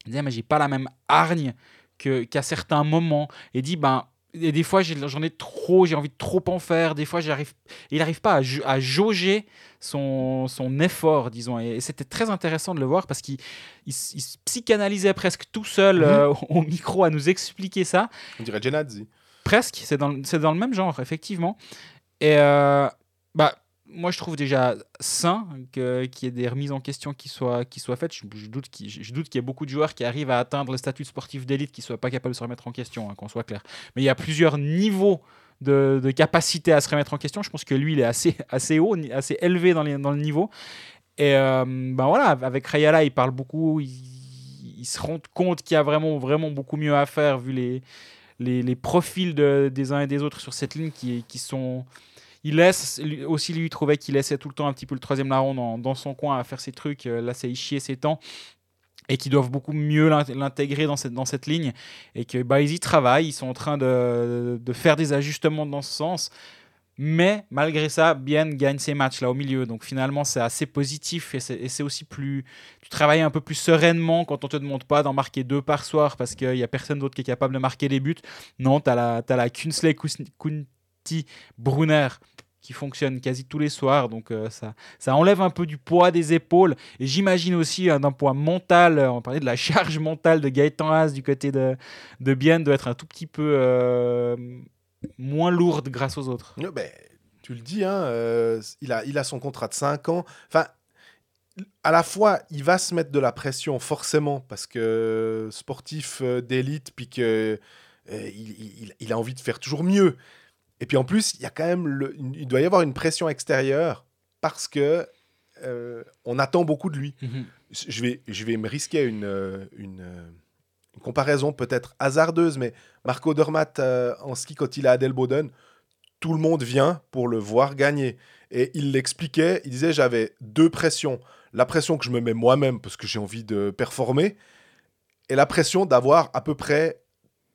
Il disait, mais j'ai pas la même hargne qu'à certains moments. Et il dit, ben, et des fois, j'en ai trop, j'ai envie de trop en faire. Des fois, j'arrive, il n'arrive pas à, jauger son, son effort, disons. Et, et c'était très intéressant de le voir parce qu'il il, s- il se psychanalysait presque tout seul Mhm. euh, au micro à nous expliquer ça. On dirait Genadzi. Presque, c'est dans, dans le même genre, effectivement. Et euh, bah, moi, je trouve déjà sain qu'il y ait des remises en question qui soient, qui soient faites. Je, doute qu'il y ait beaucoup de joueurs qui arrivent à atteindre le statut sportif d'élite qui ne soient pas capables de se remettre en question, hein, qu'on soit clair. Mais il y a plusieurs niveaux de, de capacité à se remettre en question. Je pense que lui, il est assez, assez haut, assez élevé dans, les- dans le niveau. Et ben voilà, avec Rayala, il parle beaucoup. Il, il se rend compte qu'il y a vraiment, vraiment beaucoup mieux à faire vu les, les, les profils de- des uns et des autres sur cette ligne qui, qui sont. Il laisse, aussi lui, il trouvait qu'il laissait tout le temps un petit peu le troisième larron dans, dans son coin à faire ses trucs, euh, là c'est chier ses temps, et qu'ils doivent beaucoup mieux l'int- l'intégrer dans cette, dans cette ligne, et que bah, ils y travaillent, ils sont en train de, de faire des ajustements dans ce sens, mais malgré ça, Bien gagne ses matchs là au milieu, donc finalement c'est assez positif, et c'est aussi plus... Tu travailles un peu plus sereinement quand on te demande pas d'en marquer deux par soir, parce qu'il y a personne d'autre qui est capable de marquer des buts. Non, tu as la, la Kunsley Kunti Brunner qui fonctionne quasi tous les soirs. Donc euh, ça, ça enlève un peu du poids des épaules. Et j'imagine aussi euh, d'un poids mental, euh, on parlait de la charge mentale de Gaëtan Haas du côté de, de Bienne, doit être un tout petit peu euh, moins lourde grâce aux autres. Ouais, ben, tu le dis, hein, euh, il, a, il a son contrat de 5 ans. Enfin, à la fois, il va se mettre de la pression, forcément, parce que sportif euh, d'élite, puis que euh, il, il- il a envie de faire toujours mieux. Et puis en plus, il y a quand même le- il doit y avoir une pression extérieure parce que euh, on attend beaucoup de lui. Je vais, je vais me risquer à une, une, une comparaison peut-être hasardeuse, mais Marco Dermatt euh, en ski, quand il est à Delboden, tout le monde vient pour le voir gagner. Et il l'expliquait, il disait j'avais deux pressions. La pression que je me mets moi-même parce que j'ai envie de performer, et la pression d'avoir à peu près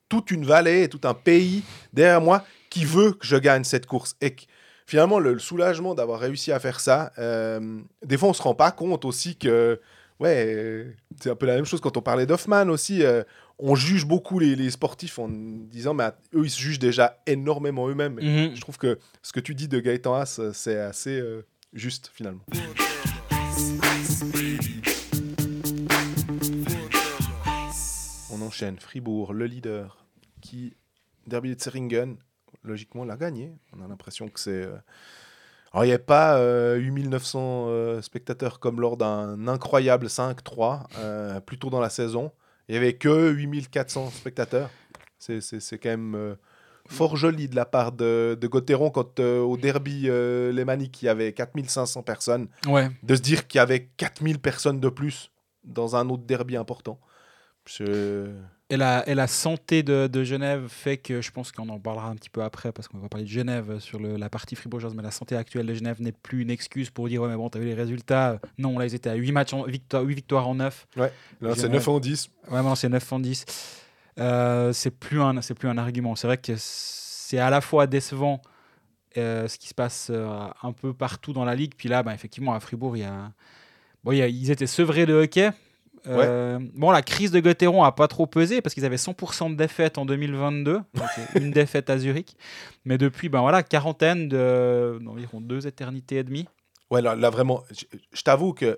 toute une vallée et tout un pays derrière moi qui veut que je gagne cette course. Et finalement, le, le soulagement d'avoir réussi à faire ça, euh, des fois on se rend pas compte aussi que Ouais, euh, c'est un peu la même chose quand on parlait d'Hoffman aussi. euh, on juge beaucoup les, les sportifs en disant, mais eux, ils se jugent déjà énormément eux-mêmes. Mhm. Je trouve que ce que tu dis de Gaëtan Haas, euh, c'est assez euh, juste finalement. On enchaîne. Fribourg, le leader, qui, Derby de Zeringen, logiquement l'a gagné. On a l'impression que c'est. euh, Alors, il n'y avait pas euh, 8900 euh, spectateurs comme lors d'un incroyable 5-3 euh, plus tôt dans la saison. Il n'y avait que 8400 spectateurs. C'est- C'est c'est quand même euh, fort joli de la part de, de Gauthieron quand au derby euh, lémanique, il y avait 4500 personnes. Ouais. De se dire qu'il y avait 4000 personnes de plus dans un autre derby important. Je- Et la, et la santé de, de Genève fait que, je pense qu'on en parlera un petit peu après, parce qu'on va parler de Genève sur le- la partie fribourgeoise, mais la santé actuelle de Genève n'est plus une excuse pour dire, ouais, mais bon, t'as vu les résultats. Non, là, ils étaient à 8, matchs en, victoire, 8 victoires en 9. Là, c'est Genève. 9 en 10. Ouais, maintenant, c'est 9 en 10. Euh, c'est plus, un- c'est plus un argument. C'est vrai que c'est à la fois décevant euh, ce qui se passe euh, un peu partout dans la ligue. Puis là, bah, effectivement, à Fribourg, il y a... Bon, il y a- ils étaient sevrés de hockey. Euh, Bon, la crise de Gauthieron a pas trop pesé parce qu'ils avaient 100% de défaites en 2022, donc une *laughs* défaite à Zurich. Mais depuis, ben voilà, quarantaine de d'environ deux éternités et demie. Ouais, là, là, vraiment, je, je t'avoue que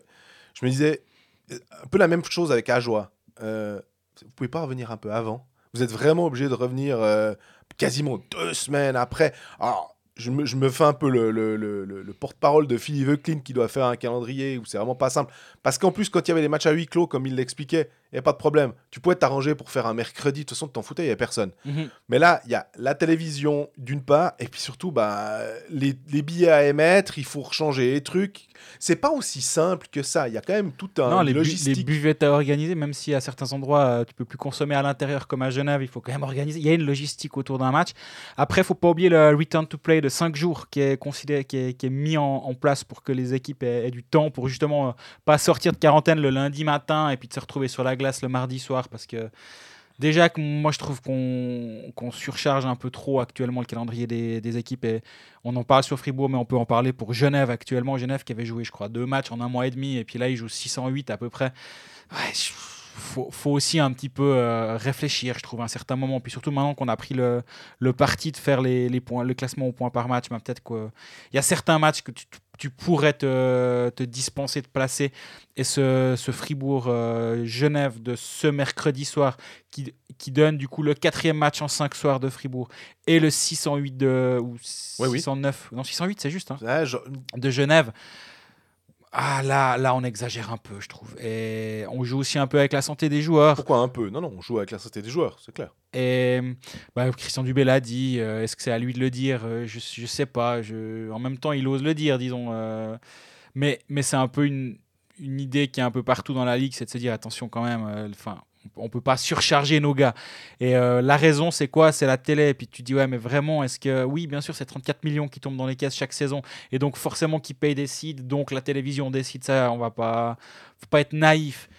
je me disais un peu la même chose avec Ajoie. Euh, vous pouvez pas revenir un peu avant Vous êtes vraiment obligé de revenir euh, quasiment deux semaines après. Alors, je me, je me fais un peu le, le- le- le- le porte-parole de Philippe Veuclin qui doit faire un calendrier où c'est vraiment pas simple. Parce qu'en plus, quand il y avait des matchs à huis clos, comme il l'expliquait, il n'y a pas de problème. Tu pouvais t'arranger pour faire un mercredi. De toute façon, tu t'en foutais, il n'y avait personne. Mhm. Mais là, il y a la télévision d'une part, et puis surtout, bah, les, les billets à émettre, il faut rechanger les trucs. C'est pas aussi simple que ça. Il y a quand même tout un Non, les, bu- logistique. les buvettes à organiser, même si à certains endroits euh, tu peux plus consommer à l'intérieur comme à Genève, il faut quand même organiser. Il y a une logistique autour d'un match. Après, faut pas oublier le return to play de 5 jours qui est considéré, qui est, qui est mis en, place pour que les équipes aient, du temps pour justement euh, pas sortir de quarantaine le lundi matin et puis de se retrouver sur la glace le mardi soir parce que déjà que moi je trouve qu'on qu'on surcharge un peu trop actuellement le calendrier des, équipes et on en parle sur Fribourg mais on peut en parler pour Genève actuellement. Genève qui avait joué je crois deux matchs en un mois et demi et puis là ils jouent 608 à peu près faut, faut aussi un petit peu euh, réfléchir, je trouve, à un certain moment. Puis surtout maintenant qu'on a pris le, le parti de faire les, les points, le classement au point par match, ben peut-être qu'il y a certains matchs que tu, tu pourrais te, te dispenser de placer. Et ce, ce Fribourg-Genève de ce mercredi soir, qui, qui donne du coup le quatrième match en cinq soirs de Fribourg, et le 608 de. Ou Ouais, oui. 609. Non, 608, c'est juste. hein Ouais, je- de Genève. Ah là, là, on exagère un peu, je trouve. Et on joue aussi un peu avec la santé des joueurs. Pourquoi un peu? Non, non, on joue avec la société des joueurs, c'est clair. Et bah, Christian Dubé l'a dit. euh, Est-ce que c'est à lui de le dire? Euh, je, je sais pas. Je... En même temps, il ose le dire, disons. euh, Mais, mais c'est un peu une, une idée qui est un peu partout dans la ligue, c'est de se dire attention quand même. euh, on peut pas surcharger nos gars. Et euh, la raison, c'est quoi? C'est la télé. Et puis tu dis ouais, mais vraiment, est-ce que oui, bien sûr, c'est 34 millions qui tombent dans les caisses chaque saison, et donc forcément qui paye décide. Donc la télévision décide ça. On va pas, faut pas être naïf.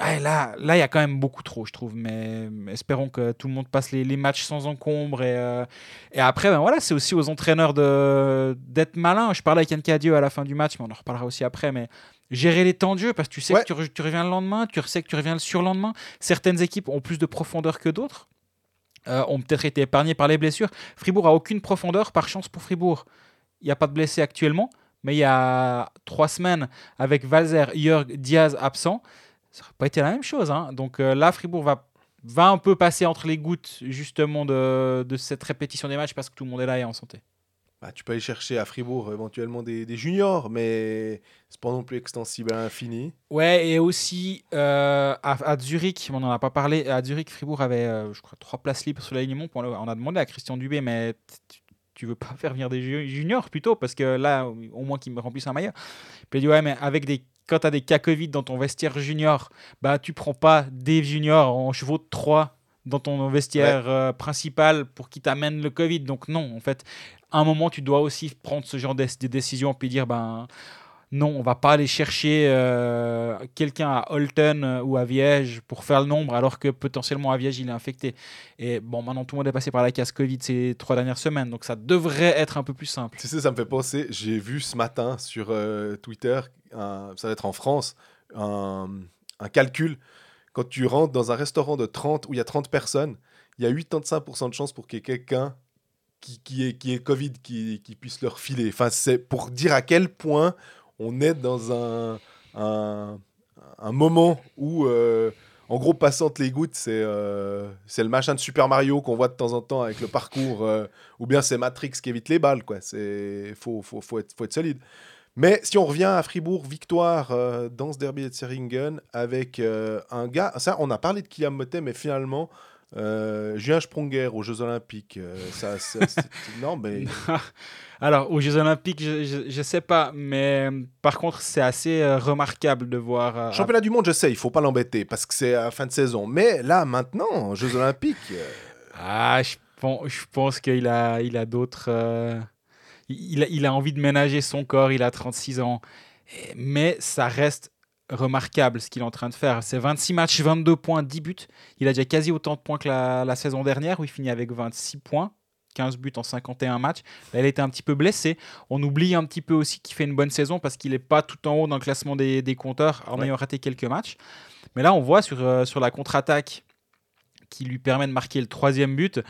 Ouais, là, là, il y a quand même beaucoup trop, je trouve. Mais espérons que tout le monde passe les, les matchs sans encombre. Et, euh, et après, ben voilà, c'est aussi aux entraîneurs d'être malin. Je parlais avec Yann Cadieux à la fin du match, mais on en reparlera aussi après. Mais gérer les temps de jeu, parce que tu sais Ouais. que tu, re- tu reviens le lendemain, tu sais que tu reviens le surlendemain. Certaines équipes ont plus de profondeur que d'autres. euh, ont peut-être été épargnées par les blessures. Fribourg a aucune profondeur, par chance pour Fribourg. Il n'y a pas de blessés actuellement, mais il y a trois semaines, avec Valzer, Jörg, Diaz absents, ça n'aurait pas été la même chose. hein. Donc euh, là, Fribourg va, va un peu passer entre les gouttes justement de, de cette répétition des matchs parce que tout le monde est là et en santé. Bah, tu peux aller chercher à Fribourg éventuellement des, des juniors, mais c'est pas non plus extensible à l'infini. Ouais, et aussi euh, à, à Zurich, on n'en a pas parlé, à Zurich, Fribourg avait, euh, je crois, trois places libres sur l'alignement. On a demandé à Christian Dubé, mais tu, veux pas *laughs* faire venir des ju- juniors plutôt, parce que là, au moins qu'ils me remplissent un maillot. Puis il dit, ouais, mais avec des, quand tu as des cas Covid dans ton vestiaire junior, bah tu prends pas des juniors en chevaux de 3 dans ton vestiaire euh, principal pour qu'ils t'amènent le Covid. Donc non, en fait, à un moment, tu dois aussi prendre ce genre de, de décision puis dire, ben non, on va pas aller chercher euh, quelqu'un à Holton euh, ou à Viège pour faire le nombre, alors que potentiellement à Viège, il est infecté. Et bon, maintenant, tout le monde est passé par la case Covid ces trois dernières semaines, donc ça devrait être un peu plus simple. Tu sais, ça me fait penser, j'ai vu ce matin sur euh, Twitter, ça va être en France, un, calcul. Quand tu rentres dans un restaurant de 30 où il y a 30 personnes, il y a 85% de chances pour qu'il y ait quelqu'un qui, qui, est, qui est Covid qui puisse leur filer. Enfin, c'est pour dire à quel point on est dans un, un, moment où, euh, en gros, passante les gouttes, c'est euh, c'est le machin de Super Mario qu'on voit de temps en temps avec le parcours, euh, ou bien c'est Matrix qui évite les balles, quoi. C'est faut, faut, faut, être, faut être solide. Mais si on revient à Fribourg, victoire dans ce derby de Seringen avec un gars, ça, on a parlé de Kylian Motet, mais finalement, euh, Julien Sprunger aux Jeux Olympiques, euh, ça, ça- c'est- *laughs* non, mais *laughs* Alors, aux Jeux Olympiques, je, je sais pas, mais euh, par contre, c'est assez euh, remarquable de voir. championnat du monde, je sais, il faut pas l'embêter parce que c'est à fin de saison. Mais là, maintenant, Jeux Olympiques, Ah, je pense, je pense qu'il a, il a d'autres. il, a, il a envie de ménager son corps, il a 36 ans. Mais ça reste remarquable ce qu'il est en train de faire. C'est 26 matchs, 22 points, 10 buts. Il a déjà quasi autant de points que la, la saison dernière où il finit avec 26 points. 15 buts en 51 matchs. Là, il était un petit peu blessé. On oublie un petit peu aussi qu'il fait une bonne saison parce qu'il n'est pas tout en haut dans le classement des, des compteurs en Ouais. ayant raté quelques matchs. Mais là, on voit sur, euh, sur la contre-attaque qui lui permet de marquer le troisième but.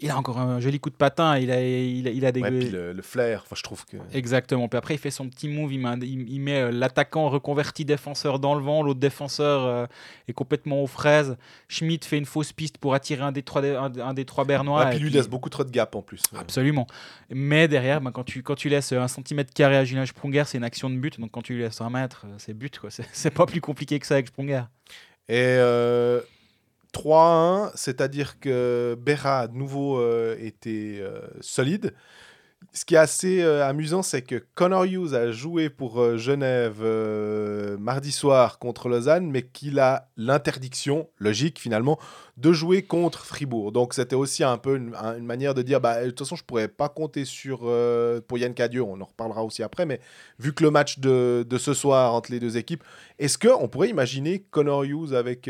Il a encore un joli coup de patin. Il a, il a, il a des. Ouais, puis le, le flair, enfin, je trouve que. Exactement. Puis après, il fait son petit move. Il met, il- euh, l'attaquant reconverti défenseur dans le vent. L'autre défenseur euh, est complètement aux fraises. Schmidt fait une fausse piste pour attirer un des trois, un, un des trois Bernois. Ouais, puis et il lui puis- laisse beaucoup trop de gap en plus. Absolument. Mais derrière, ben, quand, tu, quand tu laisses un centimètre carré à Julien Sprunger, c'est une action de but. Donc quand tu lui laisses un mètre, euh, c'est but. quoi. *laughs* C'est c'est pas plus compliqué que ça avec Sprunger. Et euh, 3-1, c'est-à-dire que Berra, à nouveau, euh, était euh, solide. Ce qui est assez euh, amusant, c'est que Connor Hughes a joué pour Genève mardi soir contre Lausanne, mais qu'il a l'interdiction, logique finalement, de jouer contre Fribourg. Donc c'était aussi un peu une, un- une manière de dire, bah, de toute façon, je pourrais pas compter sur pour Yann Cadieux, on en reparlera aussi après, mais vu que le match de, de ce soir entre les deux équipes, est-ce qu'on pourrait imaginer Connor Hughes avec,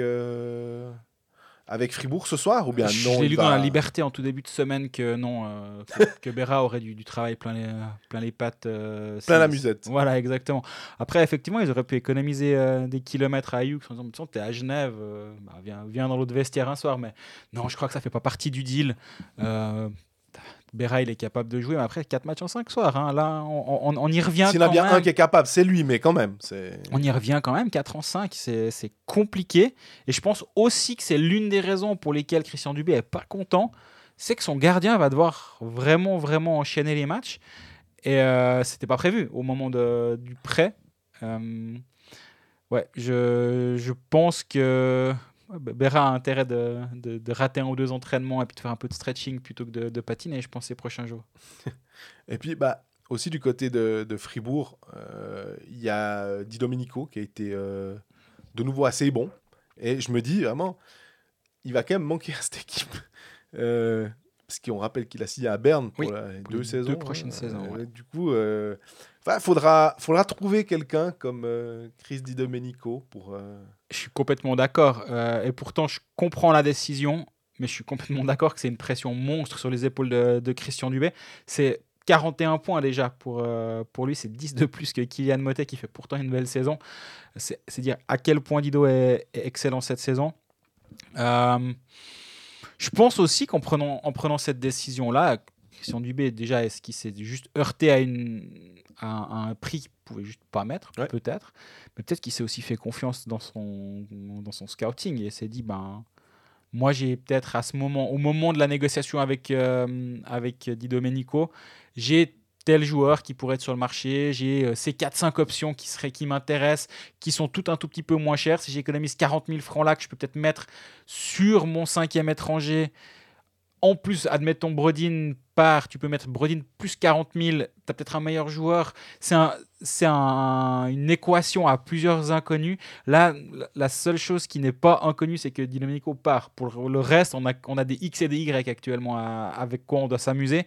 avec Fribourg ce soir ou bien Je non l'ai il lu va- dans la Liberté en tout début de semaine que non, euh, que, *laughs* que Berra aurait du, du travail plein les, plein les pattes. euh, Plein la musette. Voilà, exactement. Après, effectivement, ils auraient pu économiser euh, des kilomètres à Hughes en disant T'es à Genève, bah, viens, viens dans l'autre vestiaire un soir. Mais non, je crois que ça fait pas partie du deal. Berra, il est capable de jouer, mais après, 4 matchs en 5 soirs. hein, là, on, on- on y revient. S'il y en a bien même. un qui est capable, c'est lui, mais quand même. On y revient quand même, 4 en 5, c'est compliqué. Et je pense aussi que c'est l'une des raisons pour lesquelles Christian Dubé est pas content, c'est que son gardien va devoir vraiment, vraiment enchaîner les matchs. Et euh, c'était pas prévu au moment de- du prêt. Euh, ouais, je, je pense que Berra a intérêt de, de- de rater un ou deux entraînements et puis de faire un peu de stretching plutôt que de, de patiner, je pense, ces prochains jours. *laughs* Et puis, bah, aussi du côté de, de Fribourg, euh, il y a Di Domenico qui a été euh, de nouveau assez bon. Et je me dis vraiment, il va quand même manquer à cette équipe. *laughs* Euh, parce qu'on rappelle qu'il a signé à Berne pour Oui, la- les pour deux saisons. deux prochaines saisons, ouais. Du coup, il faudra, faudra trouver quelqu'un comme Chris Di Domenico pour. Je suis complètement d'accord. euh, et pourtant, je comprends la décision, mais je suis complètement *laughs* d'accord que c'est une pression monstre sur les épaules de, Christian Dubé. C'est 41 points déjà pour, euh, pour lui, c'est 10 de plus que Kylian Motet qui fait pourtant une belle saison. C'est dire à quel point Dido est, est excellent cette saison. Euh, je pense aussi qu'en prenant, en prenant cette décision-là, Christian Dubé, déjà, est-ce qu'il s'est juste heurté à, une, à un, à un prix qu'il pouvait juste pas mettre, Ouais. peut-être. Mais peut-être qu'il s'est aussi fait confiance dans son, dans son scouting et s'est dit, ben, moi, j'ai peut-être à ce moment, au moment de la négociation avec, euh, avec Di Domenico, j'ai tel joueur qui pourrait être sur le marché, j'ai euh, ces 4-5 options qui, seraient, qui m'intéressent, qui sont toutes un tout petit peu moins chères. Si j'économise 40 000 francs là, que je peux peut-être mettre sur mon cinquième étranger, en plus, admettons, Brodin part, tu peux mettre Brodin plus 40 000, tu as peut-être un meilleur joueur. C'est un, un- une équation à plusieurs inconnus. Là, la- seule chose qui n'est pas inconnue, c'est que Di Domenico part. Pour le reste, on a, on a des X et des Y actuellement à- avec quoi on doit s'amuser.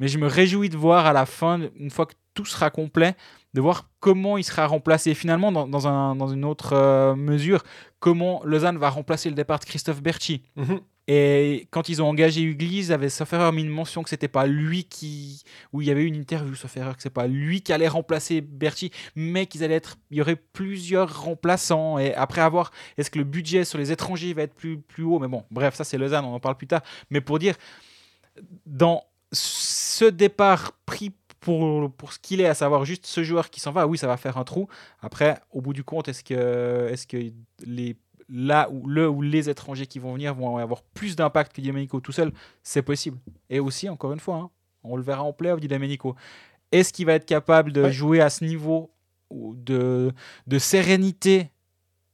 Mais je me réjouis de voir à la fin, une fois que tout sera complet, de voir comment il sera remplacé. Et finalement, dans, un- dans une autre euh, mesure, comment Lausanne va remplacer le départ de Christophe Berchi. Et quand ils ont engagé avait sauf erreur mis une mention que c'était pas lui qui, où il y avait une interview sauf que c'est pas lui qui allait remplacer Berchi, mais qu'ils allaient être, y aurait plusieurs remplaçants. Et après avoir, est-ce que le budget sur les étrangers va être plus plus haut? Mais bon, bref, ça c'est Lausanne, on en parle plus tard. Mais pour dire, dans ce départ pris pour, pour ce qu'il est, à savoir juste ce joueur qui s'en va, oui, ça va faire un trou. Après, au bout du compte, est-ce que, est que les, là où le ou les étrangers qui vont venir vont avoir plus d'impact que Di Domenico tout seul C'est possible. Et aussi, encore une fois, hein, on le verra en playoff, Di Domenico. Est-ce qu'il va être capable de Ouais. jouer à ce niveau ou de, de sérénité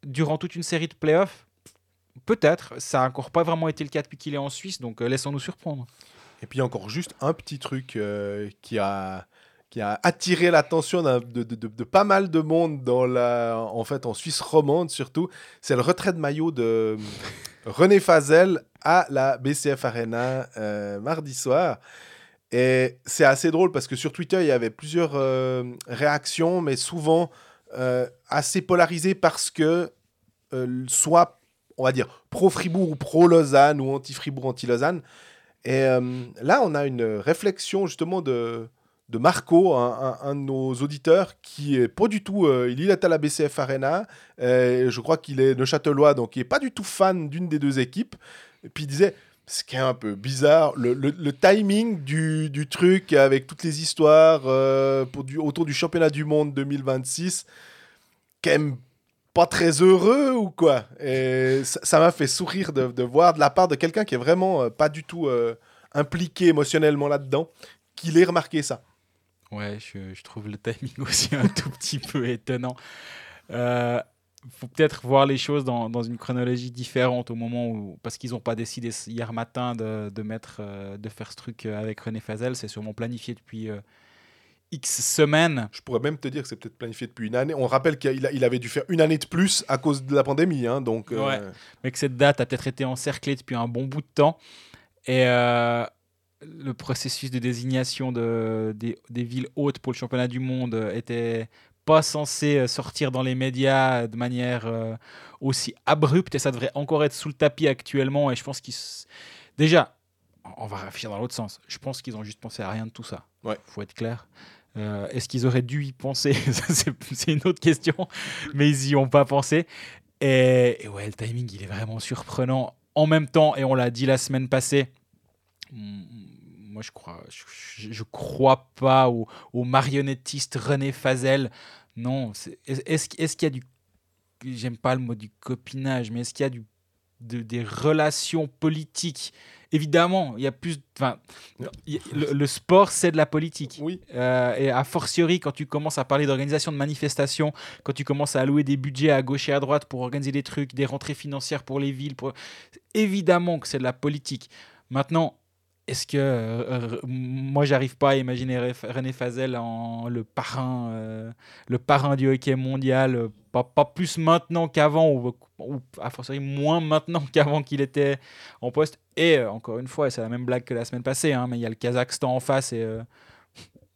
durant toute une série de playoffs Peut-être. Ça n'a encore pas vraiment été le cas depuis qu'il est en Suisse, donc euh, laissons-nous surprendre. Et puis encore juste un petit truc euh, qui, a, qui a attiré l'attention de, pas mal de monde dans la, en fait en Suisse romande surtout, c'est le retrait de maillot de *laughs* René Fazel à la BCF Arena euh, mardi soir. Et c'est assez drôle parce que sur Twitter, il y avait plusieurs euh, réactions, mais souvent euh, assez polarisées parce que soit, on va dire, pro-Fribourg ou pro-Lausanne ou anti-Fribourg, anti-Lausanne. Et là, on a une réflexion justement de, de Marco, un, de nos auditeurs, qui est pas du tout. euh, il est à la BCF Arena. euh, je crois qu'il est de Châtelois, donc il est pas du tout fan d'une des deux équipes. Et puis il disait. Ce qui est un peu bizarre, le, timing du, truc avec toutes les histoires euh, autour du championnat du monde 2026, quand même pas très heureux ou quoi? Et ça m'a fait sourire de, de voir de la part de quelqu'un qui est vraiment pas du tout impliqué émotionnellement là-dedans, qu'il ait remarqué ça. Ouais, je, je trouve le timing *laughs* aussi un tout petit peu étonnant. Euh, faut peut-être voir les choses dans, dans une chronologie différente au moment où, parce qu'ils n'ont pas décidé hier matin de, de mettre, euh, de faire ce truc euh, avec René Fazel. C'est sûrement planifié depuis euh, X semaines. Je pourrais même te dire que c'est peut-être planifié depuis une année. On rappelle qu'il il avait dû faire une année de plus à cause de la pandémie. hein, donc, euh, Ouais. mais que cette date a peut-être été encerclée depuis un bon bout de temps. Et euh, le processus de désignation de, des, des villes hautes pour le championnat du monde euh, était pas censé euh, sortir dans les médias de manière euh, aussi abrupte et ça devrait encore être sous le tapis actuellement. Et je pense qu'ils. Déjà, on va réfléchir dans l'autre sens. Je pense qu'ils ont juste pensé à rien de tout ça. Ouais. Faut être clair. Euh, Est-ce qu'ils auraient dû y penser? *laughs* C'est une autre question. Mais ils y ont pas pensé. Et, et ouais, le timing, il est vraiment surprenant. En même temps, et on l'a dit la semaine passée, moi je crois, je, je crois pas au, au marionnettiste René Fazel. Non, c'est- est- est-ce est qu'il y a du, j'aime pas le mot du copinage, mais est-ce qu'il y a du, de- des relations politiques? Évidemment, il y a plus, enfin, le, le sport c'est de la politique. Oui. Euh, et a fortiori, quand tu commences à parler d'organisation de manifestations, quand tu commences à allouer des budgets à gauche et à droite pour organiser des trucs, des rentrées financières pour les villes, pour... évidemment que c'est de la politique. Maintenant, est-ce que euh, moi j'arrive pas à imaginer René Fazel en le parrain, euh, le parrain du hockey mondial, euh, pas, plus maintenant qu'avant ou, a fortiori moins maintenant *laughs* qu'avant qu'il était en poste. Et encore une fois, c'est la même blague que la semaine passée, hein, mais il y a le Kazakhstan en face et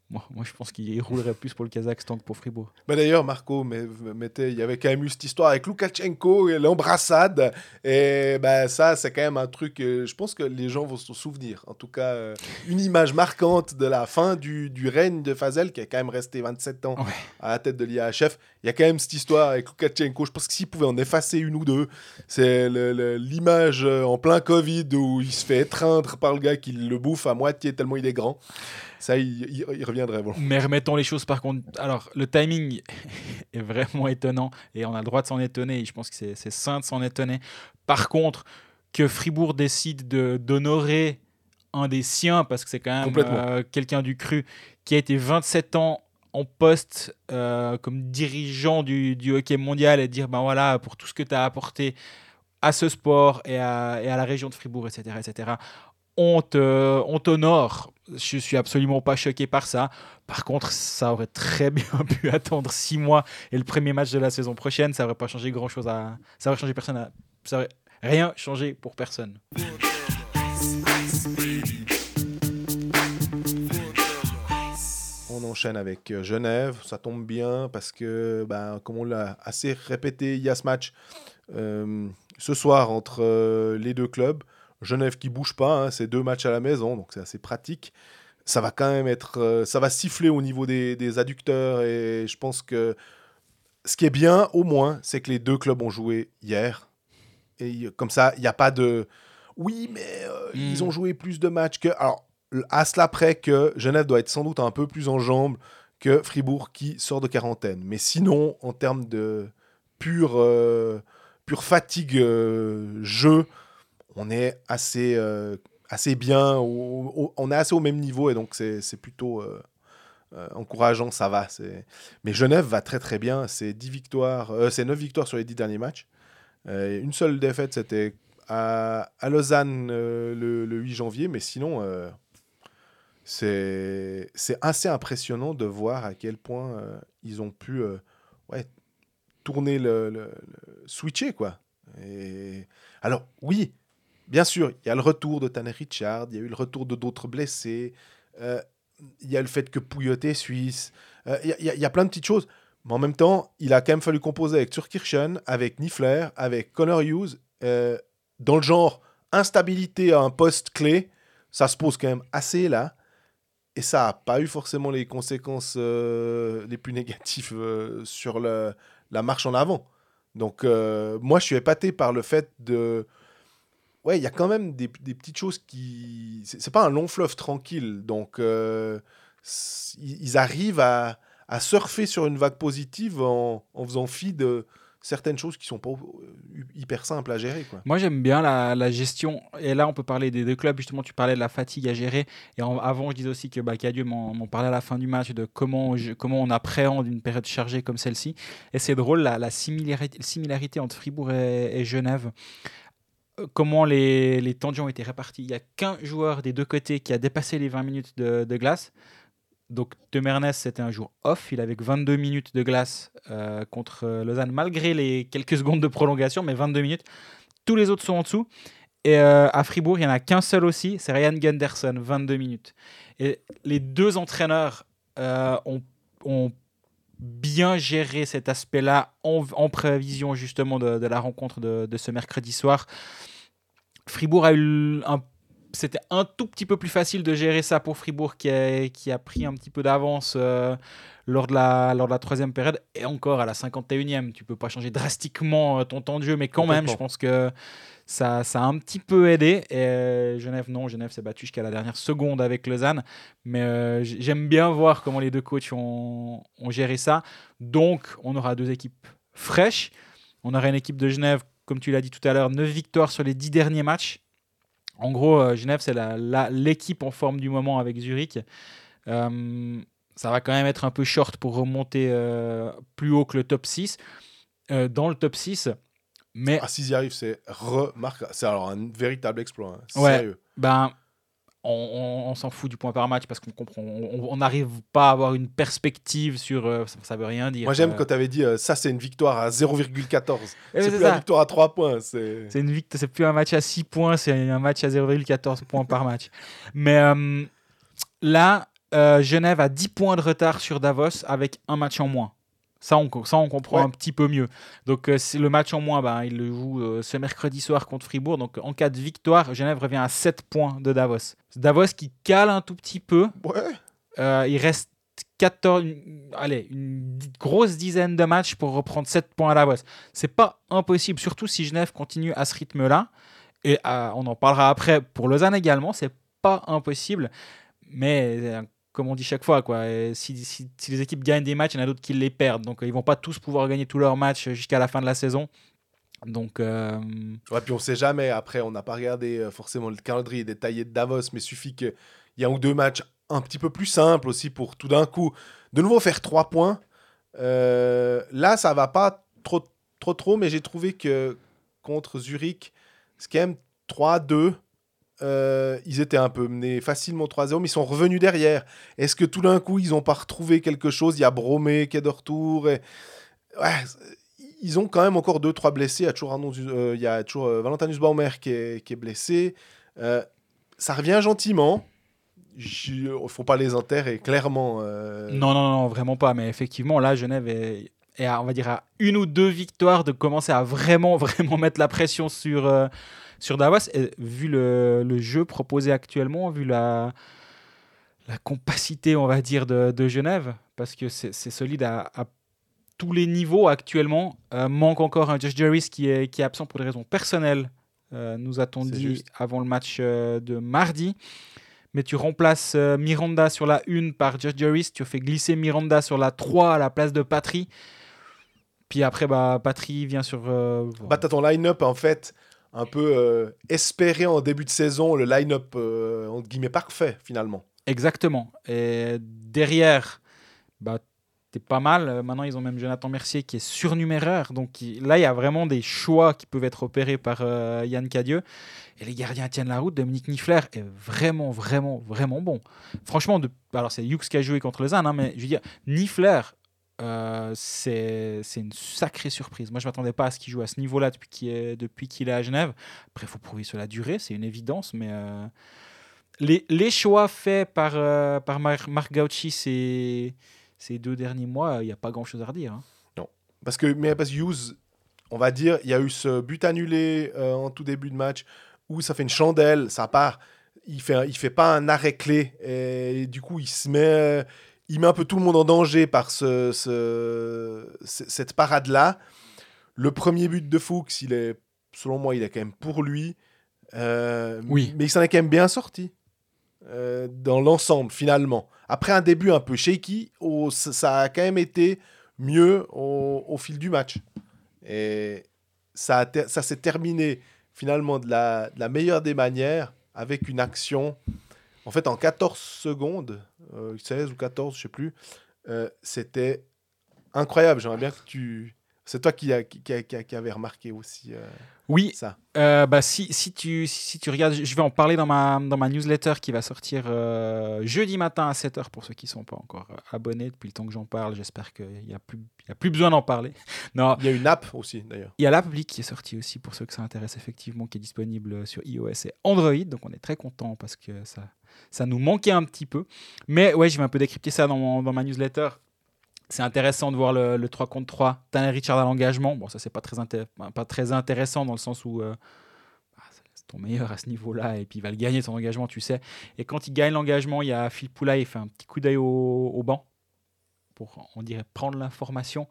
moi, moi je pense qu'il roulerait plus pour le Kazakhstan que pour Fribourg. Bah D'ailleurs, Marco mettait, il y avait quand même eu cette histoire avec Loukachenko et l'embrassade. Et bah, ça, c'est quand même un truc, euh, je pense que les gens vont se souvenir. En tout cas, euh, une image marquante de la fin du, du règne de Fazel, qui est quand même resté 27 ans Ouais. à la tête de l'IAHF. Il y a quand même cette histoire avec Loukachenko. Je pense que s'il pouvait en effacer une ou deux, c'est l'image euh, en plein Covid où il se fait étreindre par le gars qui le bouffe à moitié tellement il est grand. Ça, il, il- il reviendrait. Bon. Mais remettons les choses par contre. Alors, le timing *laughs* est vraiment étonnant et on a le droit de s'en étonner. et Je pense que c'est sain de s'en étonner. Par contre, que Fribourg décide de- d'honorer un des siens, parce que c'est quand même euh, quelqu'un du cru, qui a été 27 ans en poste euh, comme dirigeant du, hockey mondial et dire ben voilà, pour tout ce que tu as apporté à ce sport et à, et à la région de Fribourg, etc., etc., on te- on t'honore. Je suis absolument pas choqué par ça. Par contre, ça aurait très bien *laughs* pu attendre six mois et le premier match de la saison prochaine, ça aurait pas changé grand chose à. Ça aurait changé personne. Ça aurait rien changé pour personne. Enchaîne avec euh, Genève, ça tombe bien parce que, ben, comme on l'a assez répété, il y a ce match euh, ce soir entre euh, les deux clubs. Genève qui bouge pas, hein, c'est deux matchs à la maison, donc c'est assez pratique. Ça va quand même être, euh, ça va siffler au niveau des, des adducteurs et je pense que ce qui est bien au moins, c'est que les deux clubs ont joué hier et comme ça, il n'y a pas de, oui, mais euh, ils ont joué plus de matchs que, alors à cela près que Genève doit être sans doute un peu plus en jambes que Fribourg qui sort de quarantaine. Mais sinon, en termes de pure, euh, pure fatigue euh, jeu, on est assez, euh, assez bien, on est assez au même niveau et donc c'est plutôt encourageant, ça va. Mais Genève va très très bien, c'est 10 victoires, c'est 9 victoires sur les 10 derniers matchs. Une seule défaite, c'était à, à Lausanne le, le 8 janvier, mais sinon, c'est assez impressionnant de voir à quel point euh, ils ont pu euh, ouais, tourner le, le- switcher quoi. Et alors oui, bien sûr, il y a le retour de Tanner Richard, il y a eu le retour de d'autres blessés, euh, il y a le fait que Pouillot est suisse, il y, y y a plein de petites choses. Mais en même temps, il a quand même fallu composer avec Turkirchen, avec Niffler, avec Connor Hughes, dans le genre instabilité à un poste clé, ça se pose quand même assez là. Et ça n'a pas eu forcément les conséquences euh, les plus négatives euh, sur la marche en avant. Donc, euh, moi, je suis épaté par le fait de. Ouais, il y a quand même des, petites choses qui. C'est pas un long fleuve tranquille. Donc, ils arrivent à, surfer sur une vague positive en faisant fi de certaines choses qui sont pas euh, hyper simples à gérer. Moi, j'aime bien la, gestion. Et là, on peut parler des deux clubs. Justement, tu parlais de la fatigue à gérer. Et avant, je disais aussi que bah, m'en parlait à la fin du match de comment, comment on appréhende une période chargée comme celle-ci. Et c'est drôle, la, la similarité, entre Fribourg et, Genève. Euh, Comment les, les temps de ont été répartis. Il n'y a qu'un joueur des deux côtés qui a dépassé les 20 minutes de glace. Donc, De Mernes, c'était un jour off. Il avait que 22 minutes de glace euh, contre euh, Lausanne, malgré les quelques *laughs* secondes de prolongation, mais 22 minutes. Tous les autres sont en dessous. Et euh, à Fribourg, il n'y en a qu'un seul aussi, c'est Ryan Gunderson, 22 minutes. Et les deux entraîneurs ont, bien géré cet aspect-là en, prévision justement de, de la rencontre de, de ce mercredi soir. Fribourg a eu un c'était un tout petit peu plus facile de gérer ça pour Fribourg qui a, qui a pris un petit peu d'avance euh, lors, de la, lors de la troisième période et encore à la 51e. Tu peux pas changer drastiquement euh, ton temps de jeu, mais quand même, je pense que ça, ça a un petit peu aidé. Et euh, Genève, non, Genève s'est battu jusqu'à la dernière seconde avec Lausanne. Mais euh, j'aime bien voir comment les deux coachs ont, ont géré ça. Donc, on aura deux équipes fraîches. On aura une équipe de Genève, comme tu l'as dit tout à l'heure, 9 victoires sur les 10 derniers matchs. En gros, euh, Genève, c'est l'équipe en forme du moment avec Zurich. Euh, ça va quand même être un peu short pour remonter euh, plus haut que le top 6. Euh, dans le top 6, mais Ah, s'ils y arrivent, c'est remarquable. C'est alors un véritable exploit. hein. Ouais. Sérieux. ben, on, on- on s'en fout du point par match parce qu'on comprend. On n'arrive pas à avoir une perspective sur. euh, ça, ça veut rien dire. Moi, j'aime Euh, quand tu avais dit euh, ça, c'est une victoire à 0,14. eh, C'est plus ça. la victoire à 3 points. C'est C'est une victoire, c'est plus un match à 6 points, c'est un match à 0,14 points par match. Mais euh, là, Genève a 10 points de retard sur Davos avec un match en moins. Ça, on, ça, on comprend Ouais. un petit peu mieux. Donc, euh, c'est le match en moins, ben, il le joue euh, ce mercredi soir contre Fribourg. Donc, en cas de victoire, Genève revient à 7 points de Davos. Davos qui cale un tout petit peu. Ouais. Euh, il reste 14, une- allez, une grosse dizaine de matchs pour reprendre 7 points à Davos. C'est pas impossible, surtout si Genève continue à ce rythme-là. Et on en parlera après pour Lausanne également, c'est pas impossible. Mais comme on dit chaque fois, quoi, euh, si, les équipes gagnent des matchs, il y en a d'autres qui les perdent. Donc euh, ils vont pas tous pouvoir gagner tous leurs matchs jusqu'à la fin de la saison. Donc euh, puis on sait jamais. Après, on n'a pas regardé euh, forcément le calendrier détaillé de Davos, mais suffit qu'il y ait un ou deux matchs un petit peu plus simples aussi pour tout d'un coup de nouveau faire 3 points. Euh, là, ça va pas trop, trop, trop, mais j'ai trouvé que contre Zurich, c'est même 3-2. Euh, ils étaient un peu menés facilement 3-0, mais ils sont revenus derrière. Est-ce que tout d'un coup, ils n'ont pas retrouvé quelque chose? Il y a Bromé qui est de retour. Ils ont quand même encore 2-3 blessés. Il y a toujours, euh, y a toujours euh, Valentin Nussbaumer qui est, blessé. Euh, ça revient gentiment. Il ne faut pas les enterrer, clairement. non, non, non, vraiment pas. Mais effectivement, là, Genève est, est à, on va dire, à une ou deux victoires de commencer à vraiment, *laughs* vraiment mettre la pression sur, euh, sur Davos. Et vu le, le jeu proposé actuellement, vu la, la compacité, on va dire, de, de Genève, parce que c'est solide à, à tous les niveaux actuellement. Euh, manque encore un Josh Jarvis qui est, qui est absent pour des raisons personnelles, euh, nous a-t-on dit juste. avant le match de mardi. Mais tu remplaces euh, Miranda sur la 1 par Josh Jarvis, tu fais glisser Miranda sur la 3 à la place de Patry. Puis après, bah, Patry vient sur. euh, Bah, t'as ton line-up, en fait, un peu euh, espéré en début de saison, le line-up, euh, entre guillemets, parfait, finalement. Exactement. Et derrière, bah, t'es pas mal. Maintenant, ils ont même Jonathan Mercier qui est surnuméraire. Donc il- là, il y a vraiment des choix qui peuvent être opérés par Yann Cadieux. Et les gardiens tiennent la route. Dominique Niffler est vraiment, vraiment, vraiment bon. Franchement, de... alors c'est Hughes qui a joué contre Lausanne, hein, mais je veux dire, Niffler, euh, c'est une sacrée surprise. Moi, je m'attendais pas à ce qu'il joue à ce niveau-là depuis qu'il est, est à Genève. Après, il faut prouver sur la durée, c'est une évidence, mais euh, les, les choix faits par, euh, par Mar- Marc Gauchi ces, ces deux derniers mois, il n'y a pas grand-chose à redire. hein. Parce que, mais parce que Hughes, on va dire, il y a eu ce but annulé en tout début de match où ça fait une chandelle, ça part. il fait, il fait pas un arrêt clé. Et du coup, il se met, il met un peu tout le monde en danger par ce, ce- ce- cette parade-là. Le premier but de Fuchs, il est, selon moi, il est quand même pour lui. Euh, Oui. Mais il s'en est quand même bien sorti. euh, dans l'ensemble, finalement. Après un début un peu shaky, ça- ça a quand même été mieux au, au fil du match. Et ça, a ter- ça s'est terminé finalement de la, de la meilleure des manières avec une action. En fait, en 14 secondes, euh, 16 ou 14, je sais plus, euh, c'était incroyable. J'aimerais bien que tu. C'est toi qui, a, qui, qui, a- qui a- qui avait remarqué aussi euh, Oui, ça. Euh, bah, si, si, tu, si, si tu regardes, je vais en parler dans ma, dans ma newsletter qui va sortir euh, jeudi matin à 7h pour ceux qui ne sont pas encore euh, abonnés depuis le temps que j'en parle. J'espère qu'il n'y a, plus- il y a plus besoin d'en parler. *laughs* Non, Il y a une app aussi, d'ailleurs. il y a l'app qui est sortie aussi pour ceux que ça intéresse effectivement, qui est disponible sur iOS et Android. Donc on est très content parce que ça, ça nous manquait un petit peu. Mais ouais, je vais un peu décrypter ça dans, mon- dans ma newsletter. C'est intéressant de voir le, le 3 contre 3. Tanner Richard à l'engagement. Bon, ça, c'est pas très, pas très intéressant dans le sens où euh, bah, c'est ton meilleur à ce niveau-là et puis il va le gagner son engagement, tu sais. Et quand il gagne l'engagement, il y a Phil Poula, il fait un petit coup d'œil au, banc pour, on dirait, prendre l'information.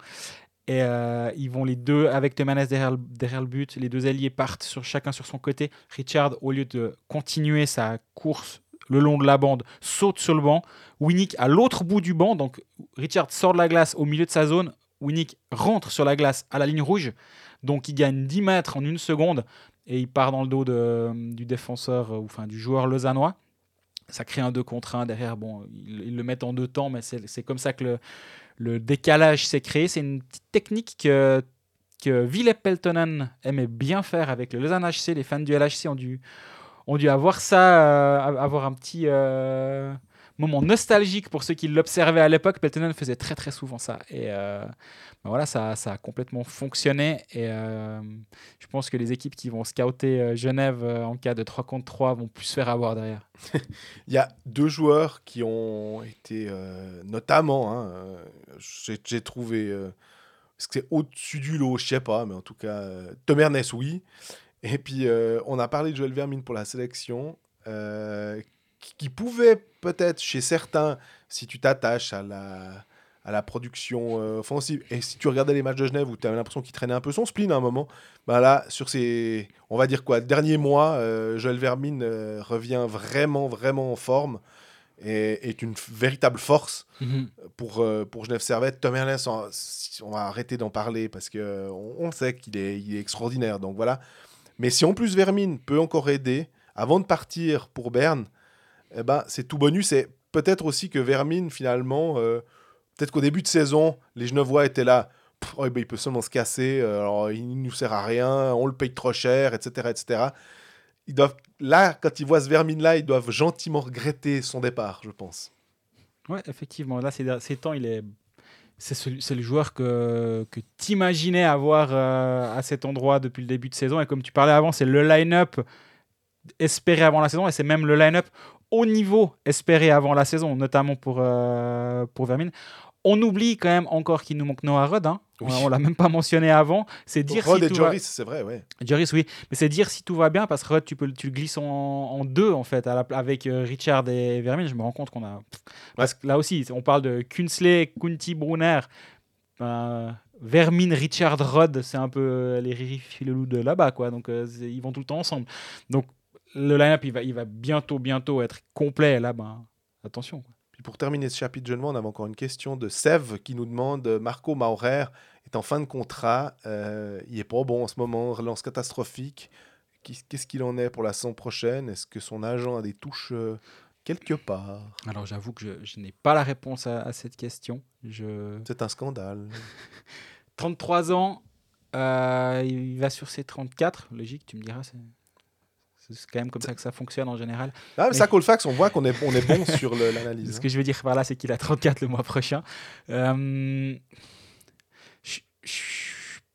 Et euh, ils vont les deux avec Temenes derrière, derrière le but. Les deux alliés partent sur, chacun sur son côté. Richard, au lieu de continuer sa course le long de la bande, saute sur le banc. Winnick à l'autre bout du banc. Donc Richard sort de la glace au milieu de sa zone. Winnick rentre sur la glace à la ligne rouge. Donc il gagne 10 mètres en une seconde. Et il part dans le dos du défenseur, euh, ou enfin du joueur lausannois. Ça crée un 2 contre 1 derrière. Bon, ils, le mettent en deux temps, mais c'est comme ça que le, décalage s'est créé. C'est une technique que, que Ville Peltonen aimait bien faire avec le Lausanne HC. Les fans du LHC ont dû, ont dû avoir ça, euh, avoir un petit euh, moment nostalgique pour ceux qui l'observaient à l'époque. Peltonen faisait très très souvent ça. Et euh, ben voilà, ça, a complètement fonctionné. Et je pense que les équipes qui vont scouter Genève en cas de 3 contre 3 vont plus se faire avoir derrière. *laughs* Il y a deux joueurs qui ont été, notamment, hein, j'ai trouvé, est-ce que c'est au-dessus du lot, je sais pas, mais en tout cas, Tom Ernest, oui. Et puis, euh, on a parlé de Joël Vermine pour la sélection, euh, qui, pouvait peut-être, chez certains, si tu t'attaches à la, à la production euh, offensive, et si tu regardais les matchs de Genève où tu avais l'impression qu'il traînait un peu son spleen à un moment, bah là, sur ces, on va dire quoi, derniers mois, Joël Vermine revient vraiment, vraiment en forme et est une véritable force pour, euh, pour Genève Servette. Tom Ernest, on, va arrêter d'en parler parce que euh, on, on sait qu'il est, il est extraordinaire. Donc voilà. Mais si en plus Vermine peut encore aider avant de partir pour Berne, eh ben, c'est tout bonus. Et peut-être aussi que Vermine, finalement, euh, peut-être qu'au début de saison, les Genevois étaient là. Oh, eh ben, il peut seulement se casser, euh, alors il nous sert à rien, on le paye trop cher, etc. etc. Ils doivent, là, quand ils voient ce Vermine-là, ils doivent gentiment regretter son départ, je pense. Ouais, effectivement. Là, ces temps, il est. C'est le joueur que, que tu imaginais avoir euh, à cet endroit depuis le début de saison. Et comme tu parlais avant, c'est le line-up espéré avant la saison. Et c'est même le line-up au niveau espéré avant la saison, notamment pour, euh, pour Vermine. On oublie quand même encore qu'il nous manque Noah Rudd. Hein. Oui. On l'a même pas mentionné avant. C'est dire Rod si et tout va- Joris, c'est vrai, ouais. Joris, oui, mais c'est dire si tout va bien parce que Rudd, tu peux le- tu le glisses en, en deux en fait à la- avec euh, Richard et Vermin. Je me rends compte qu'on a parce que là aussi on parle de Kunsley, Kunti, Brunner, euh, Vermin, Richard, Rudd, c'est un peu euh, les Riri Filelou de là-bas quoi. Donc euh, ils vont tout le temps ensemble. Donc le line-up il va, il va bientôt bientôt être complet. Là, ben attention. quoi. Puis pour terminer ce chapitre jeune on avait encore une question de Sève qui nous demande euh, Marco Maurer est en fin de contrat, euh, il est pas bon en ce moment, relance catastrophique. Qu'est- Qu'est-ce qu'il en est pour la saison prochaine? Est-ce que son agent a des touches euh, quelque part? Alors j'avoue que je, je n'ai pas la réponse à, à cette question. Je... C'est un scandale. *laughs* 33 ans, euh, il va sur ses 34. Logique, tu me diras. C'est quand même comme ça que ça fonctionne en général. Ah, mais ça, Colfax, on voit qu'on est, on est bon *laughs* sur le- l'analyse. Ce hein. que je veux dire par là, c'est qu'il a 34 le mois prochain. Euh,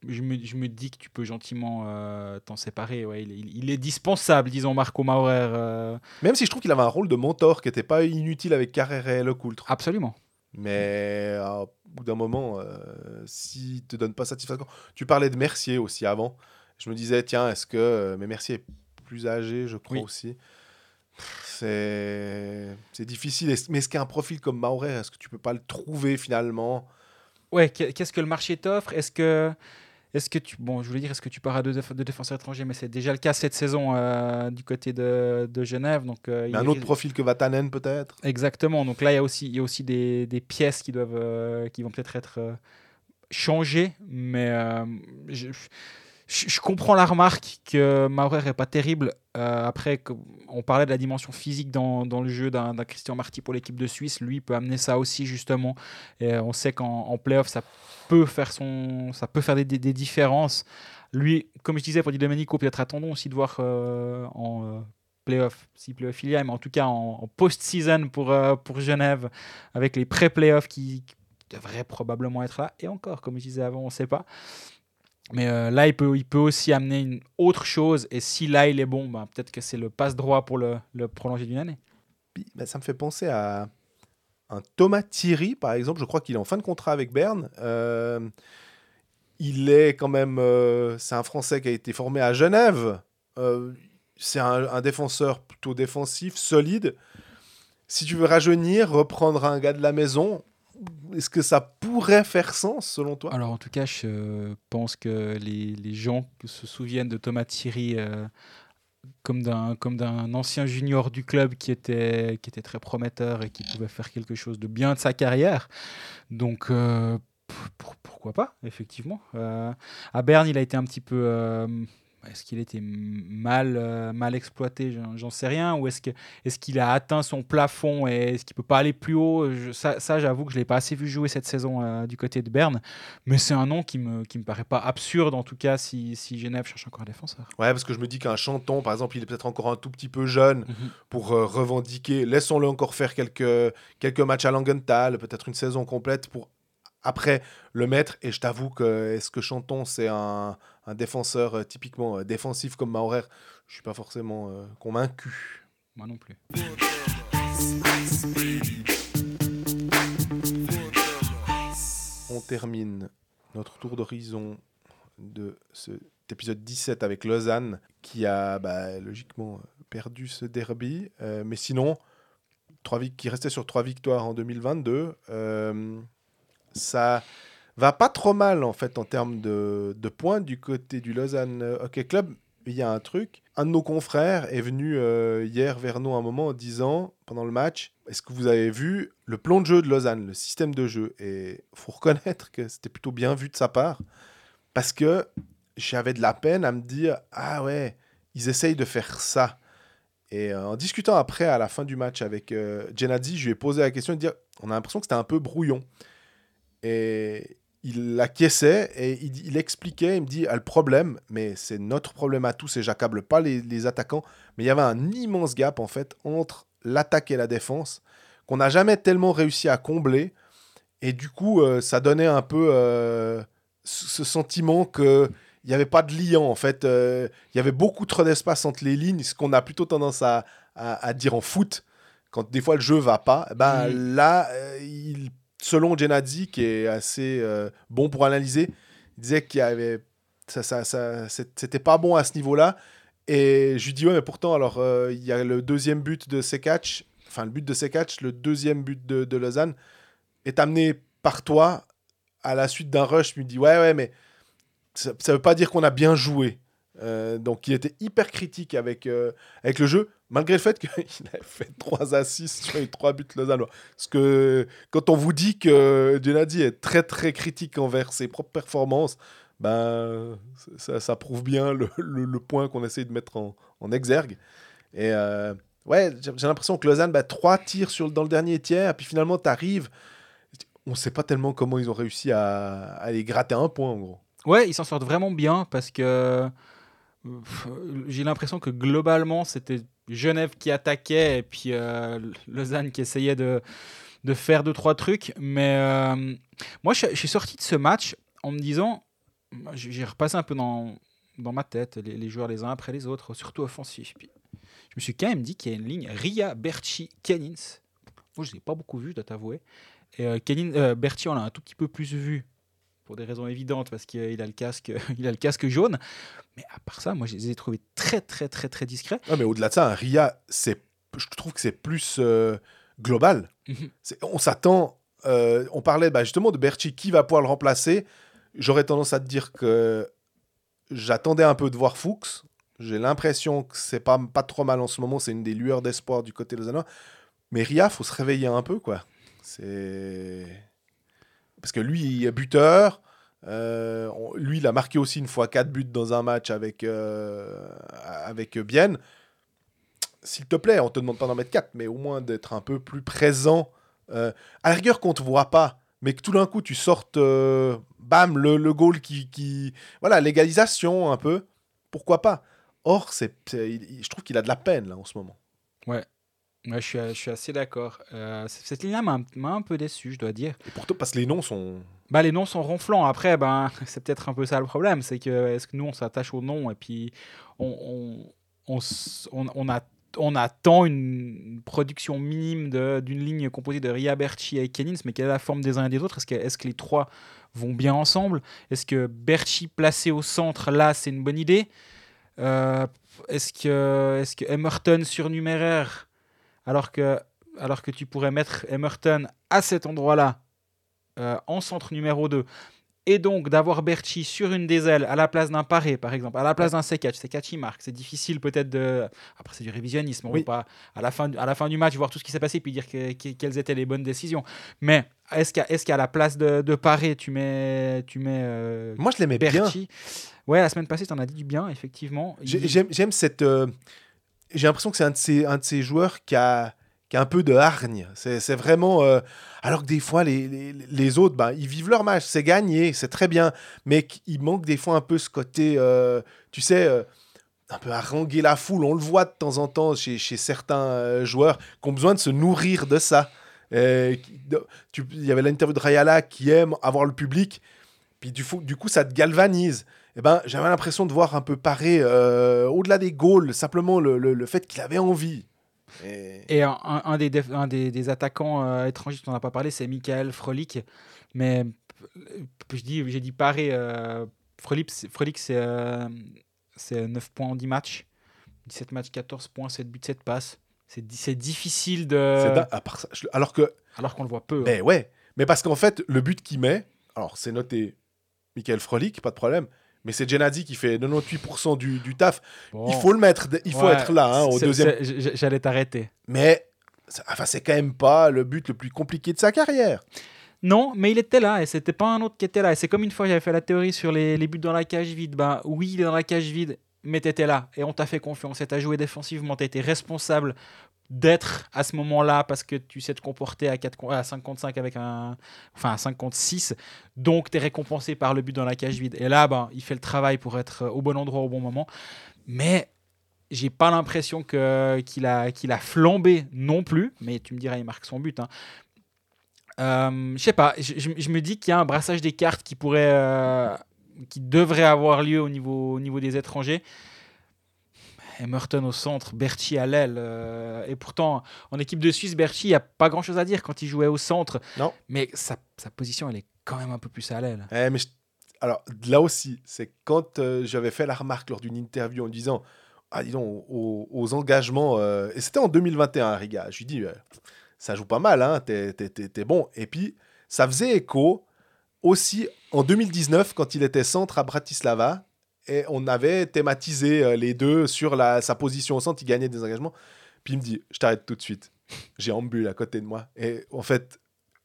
je, me, je me dis que tu peux gentiment euh, t'en séparer. Ouais, il, est- il est dispensable, disons, Marco Maurer. euh, Même si je trouve qu'il avait un rôle de mentor qui n'était pas inutile avec Carrère et Lecoultre. absolument. Mais au bout d'un moment, euh, s'il te donne pas satisfaction. Tu parlais de Mercier aussi avant. Je me disais, tiens, est-ce que. mais Mercier plus âgé, je crois Oui. aussi. C'est difficile. Mais est-ce qu'un profil comme Maurer, est-ce que tu peux pas le trouver finalement? Ouais, qu'est- qu'est-ce que le marché t'offre? Est-ce que, est-ce que tu, bon, je voulais dire, est-ce que tu pars à deux, déf- deux défenseurs étrangers, mais c'est déjà le cas cette saison euh, du côté de, de Genève, donc euh, il un autre risque- profil que Vatanen peut-être? Exactement. Donc là, il y a aussi, il y a aussi des, des pièces qui doivent, euh, qui vont peut-être être euh, changées, mais je, je- comprends la remarque que Maurer est pas terrible. Euh, après, on parlait de la dimension physique dans, le jeu d'un Christian Marty pour l'équipe de Suisse. Lui peut amener ça aussi justement. Et euh, on sait qu'en en playoff, ça peut faire son, ça peut faire des, différences. Lui, comme je disais pour Di peut-être attendons aussi de voir euh, en euh, playoff, si playoff il y a, mais en tout cas en, post-season pour, pour Genève, avec les pré-playoffs qui, qui devraient probablement être là. Et encore, comme je disais avant, on ne sait pas. Mais euh, là, il peut, aussi amener une autre chose. Et si là, il est bon, bah, peut-être que c'est le passe droit pour le, prolonger d'une année. Bah, ça me fait penser à un Thomas Thierry, par exemple. Je crois qu'il est en fin de contrat avec Berne. Euh, il est quand même. euh, c'est un Français qui a été formé à Genève. C'est un défenseur plutôt défensif, solide. Si tu veux rajeunir, reprendre un gars de la maison, est-ce que ça pourrait faire sens selon toi? Alors, en tout cas, je pense que les, les gens se souviennent de Thomas Thierry euh, comme d'un comme d'un ancien junior du club qui était, qui était très prometteur et qui pouvait faire quelque chose de bien de sa carrière. Donc, euh, pour- pour- pourquoi pas, effectivement. Euh, à Berne, il a été un petit peu. Est-ce qu'il était mal, euh, mal exploité? J'en- sais rien. Ou est-ce qu'il a atteint son plafond et est-ce qu'il peut pas aller plus haut? Je- Ça, ça, j'avoue que je l'ai pas assez vu jouer cette saison euh, du côté de Berne. Mais c'est un nom qui me, qui me paraît pas absurde, en tout cas, si, si Genève cherche encore un défenseur. Ouais, parce que je me dis qu'un chanton, par exemple, il est peut-être encore un tout petit peu jeune pour euh, revendiquer. Laissons-le encore faire quelques, quelques matchs à Langenthal, peut-être une saison complète pour après le mettre. Et je t'avoue que est-ce que Chanton, c'est un, un défenseur euh, typiquement euh, défensif comme Maurer? Je suis pas forcément euh, convaincu. Moi non plus. On termine notre tour d'horizon de cet épisode 17 avec Lausanne, qui a bah, logiquement perdu ce derby. Euh, mais sinon, trois qui restait sur trois victoires en 2022, euh, ça va pas trop mal en fait en termes de, points du côté du Lausanne Hockey Club. Il y a un truc. Un de nos confrères est venu euh, hier vers nous un moment en disant, pendant le match, est-ce que vous avez vu le plan de jeu de Lausanne, le système de jeu? Et faut reconnaître que c'était plutôt bien vu de sa part, parce que j'avais de la peine à me dire, ah ouais, ils essayent de faire ça. Et euh, en discutant après, à la fin du match avec euh, Genadzi, je lui ai posé la question de dire, on a l'impression que c'était un peu brouillon. Et il acquiesçait et il, il expliquait, il me dit, ah, le problème, mais c'est notre problème à tous et j'accable pas les, les attaquants, mais il y avait un immense gap en fait entre l'attaque et la défense qu'on n'a jamais tellement réussi à combler. Et du coup, euh, ça donnait un peu euh, ce sentiment que il n'y avait pas de liant en fait. Euh, Il y avait beaucoup trop d'espace entre les lignes, ce qu'on a plutôt tendance à, à- à dire en foot. Quand des fois le jeu va pas, eh ben Mhm. là, il, selon Genadzi, qui est assez euh, bon pour analyser, il disait qu'il y avait ça, ça, ça- c'était pas bon à ce niveau-là. Et je lui dis ouais, mais pourtant alors euh, il y a le deuxième but de Sekatch, enfin le but de Sekatch, le deuxième but de, de Lausanne est amené par toi à la suite d'un rush. Il me dit ouais ouais mais ça, ça veut pas dire qu'on a bien joué. Euh, donc il était hyper critique avec, avec le jeu, malgré le fait qu'il *laughs* avait fait 3 assists sur les 3 buts lausannois. Parce que quand on vous dit que Genadi est très très critique envers ses propres performances, ben, ça, prouve bien le, point qu'on essaie de mettre en, exergue. Et euh, ouais, j'ai l'impression que Lausanne, bah, 3 tirs sur, dans le dernier tiers, et puis finalement tu arrives, on sait pas tellement comment ils ont réussi à, à aller gratter un point en gros. Ouais, ils s'en sortent vraiment bien parce que j'ai l'impression que globalement, c'était Genève qui attaquait et puis euh, Lausanne qui essayait de, de faire deux, trois trucs. Mais euh, moi, je, suis sorti de ce match en me disant, j'ai j'ai repassé un peu dans, dans ma tête les, joueurs les uns après les autres, surtout offensifs. Puis, je me suis quand même dit qu'il y a une ligne Ria, Berchi, Kenins. Moi, je ne l'ai pas beaucoup vu, je dois t'avouer. Et euh, euh, Berchi, on l'a un tout petit peu plus vu pour des raisons évidentes parce qu'il a le casque, *laughs* il a le casque jaune. Mais à part ça, moi je les ai trouvés très très très très discrets. Ouais, mais au-delà de ça, un Ria, c'est je trouve que c'est plus euh, global. Mhm. On s'attend. euh, on parlait bah, justement de Berchi, qui va pouvoir le remplacer? J'aurais tendance à te dire que j'attendais un peu de voir Fuchs. J'ai l'impression que c'est pas, pas trop mal en ce moment. C'est une des lueurs d'espoir du côté lausannois. Mais Ria, faut se réveiller un peu, quoi. C'est. Parce que lui, il est buteur. Euh, lui, il a marqué aussi une fois 4 buts dans un match avec, euh, avec Bienne. S'il te plaît, on te demande pas d'en mettre 4, mais au moins d'être un peu plus présent. Euh, à la rigueur, qu'on te voit pas, mais que tout d'un coup, tu sortes, euh, bam, le, le goal qui, qui. Voilà, l'égalisation un peu. Pourquoi pas? Or, je trouve qu'il a de la peine, là, en ce moment. Ouais, je suis, je suis assez d'accord. Euh, cette ligne-là m'a un- peu déçu, je dois dire. Et pourtant, parce que les noms sont. Bah, les noms sont ronflants. Après, ben, *laughs* c'est peut-être un peu ça le problème. C'est que est-ce que nous, on s'attache aux noms et puis on, on, on, a, on attend une production minime de- d'une ligne composée de Ria Berchi et Kenins, mais quelle est la forme des uns et des autres? Est-ce que, est que les trois vont bien ensemble? Est-ce que Berchi placé au centre, là, c'est une bonne idée? Euh, Est-ce que, est que Emerton surnuméraire, alors que, alors que tu pourrais mettre Emerton à cet endroit-là euh, en centre numéro 2 et donc d'avoir Berchi sur une des ailes à la place d'un Paré par exemple, à la place d'un Sekac, Sekac il marque, c'est difficile peut-être de... Après c'est du révisionnisme, on Oui. pas à la, fin, du- à la fin du match voir tout ce qui s'est passé puis dire que- que- quelles étaient les bonnes décisions. Mais est-ce qu'à est la place de, de Paré tu mets, tu mets euh, Moi, je l'aimais bien. Ouais, la semaine passée tu en as dit du bien effectivement. J'aime cette. euh, J'ai l'impression que c'est un, de ces- joueurs qui a, qui a un peu de hargne. C'est vraiment. euh, alors que des fois, les, les, les autres, ben, ils vivent leur match. C'est gagné, c'est très bien. Mais il manque des fois un peu ce côté. euh, tu sais. euh, un peu haranguer la foule, on le voit de temps en temps chez, chez certains joueurs qui ont besoin de se nourrir de ça. Il y avait l'interview de Rayala qui aime avoir le public, puis du coup ça te galvanise. Eh ben, j'avais l'impression de voir un peu parer euh, au-delà des goals, simplement le, le- le fait qu'il avait envie. Et- Et un, un- un des, un des, des attaquants euh, étrangers dont on n'a pas parlé, c'est Michael Frolik. Mais euh, je dis, j'ai dit paré. Euh, Frolik, c'est- c'est euh, c'est 9 points en 10 matchs. 17 matchs, 14 points, 7 buts, 7 passes. C'est di- c'est difficile de. c'est dingue. À part ça, je- alors que, Alors qu'on le voit peu. hein. ben ouais, mais parce qu'en fait, le but qu'il met, alors c'est noté Michael Frolik, pas de problème, mais c'est Genadi qui fait 98% du, du taf. Bon. Il faut le mettre, il faut Ouais, être là hein, au deuxième. J'allais t'arrêter. Mais enfin, c'est quand même pas le but le plus compliqué de sa carrière. Non, mais il était là et c'était pas un autre qui était là. Et c'est comme une fois j'avais fait la théorie sur les, les buts dans la cage vide. Ben oui, il est dans la cage vide, mais t'étais là et on t'a fait confiance et t'as joué défensivement. T'as été responsable d'être à ce moment-là parce que tu sais te comporter à, 4, con- à 5 contre 5 avec un. Enfin, à 5 contre 6. Donc t'es récompensé par le but dans la cage vide. Et là, ben, il fait le travail pour être au bon endroit au bon moment. Mais j'ai pas l'impression que qu'il a qu'il a flambé non plus mais tu me diras il marque son but hein. Euh, je sais pas je me dis qu'il y a un brassage des cartes qui pourrait euh, qui devrait avoir lieu au niveau au niveau des étrangers Emerton au centre, Berchi à l'aile. euh, et pourtant, en équipe de Suisse, Berchi, il n'y a pas grand chose à dire quand il jouait au centre. Non. Mais sa, sa position, elle est quand même un peu plus à l'aile. Eh, mais je- Alors là aussi, c'est quand euh, j'avais fait la remarque lors d'une interview en disant Ah, dis donc, aux, aux engagements, euh, et c'était en 2021, Riga, je lui dis Ça joue pas mal, hein, t'es bon. Et puis, ça faisait écho aussi en 2019, quand il était centre à Bratislava, et on avait thématisé euh, les deux sur la, sa position au centre, il gagnait des engagements. Puis il me dit Je t'arrête tout de suite. J'ai Ambul à côté de moi. Et en fait,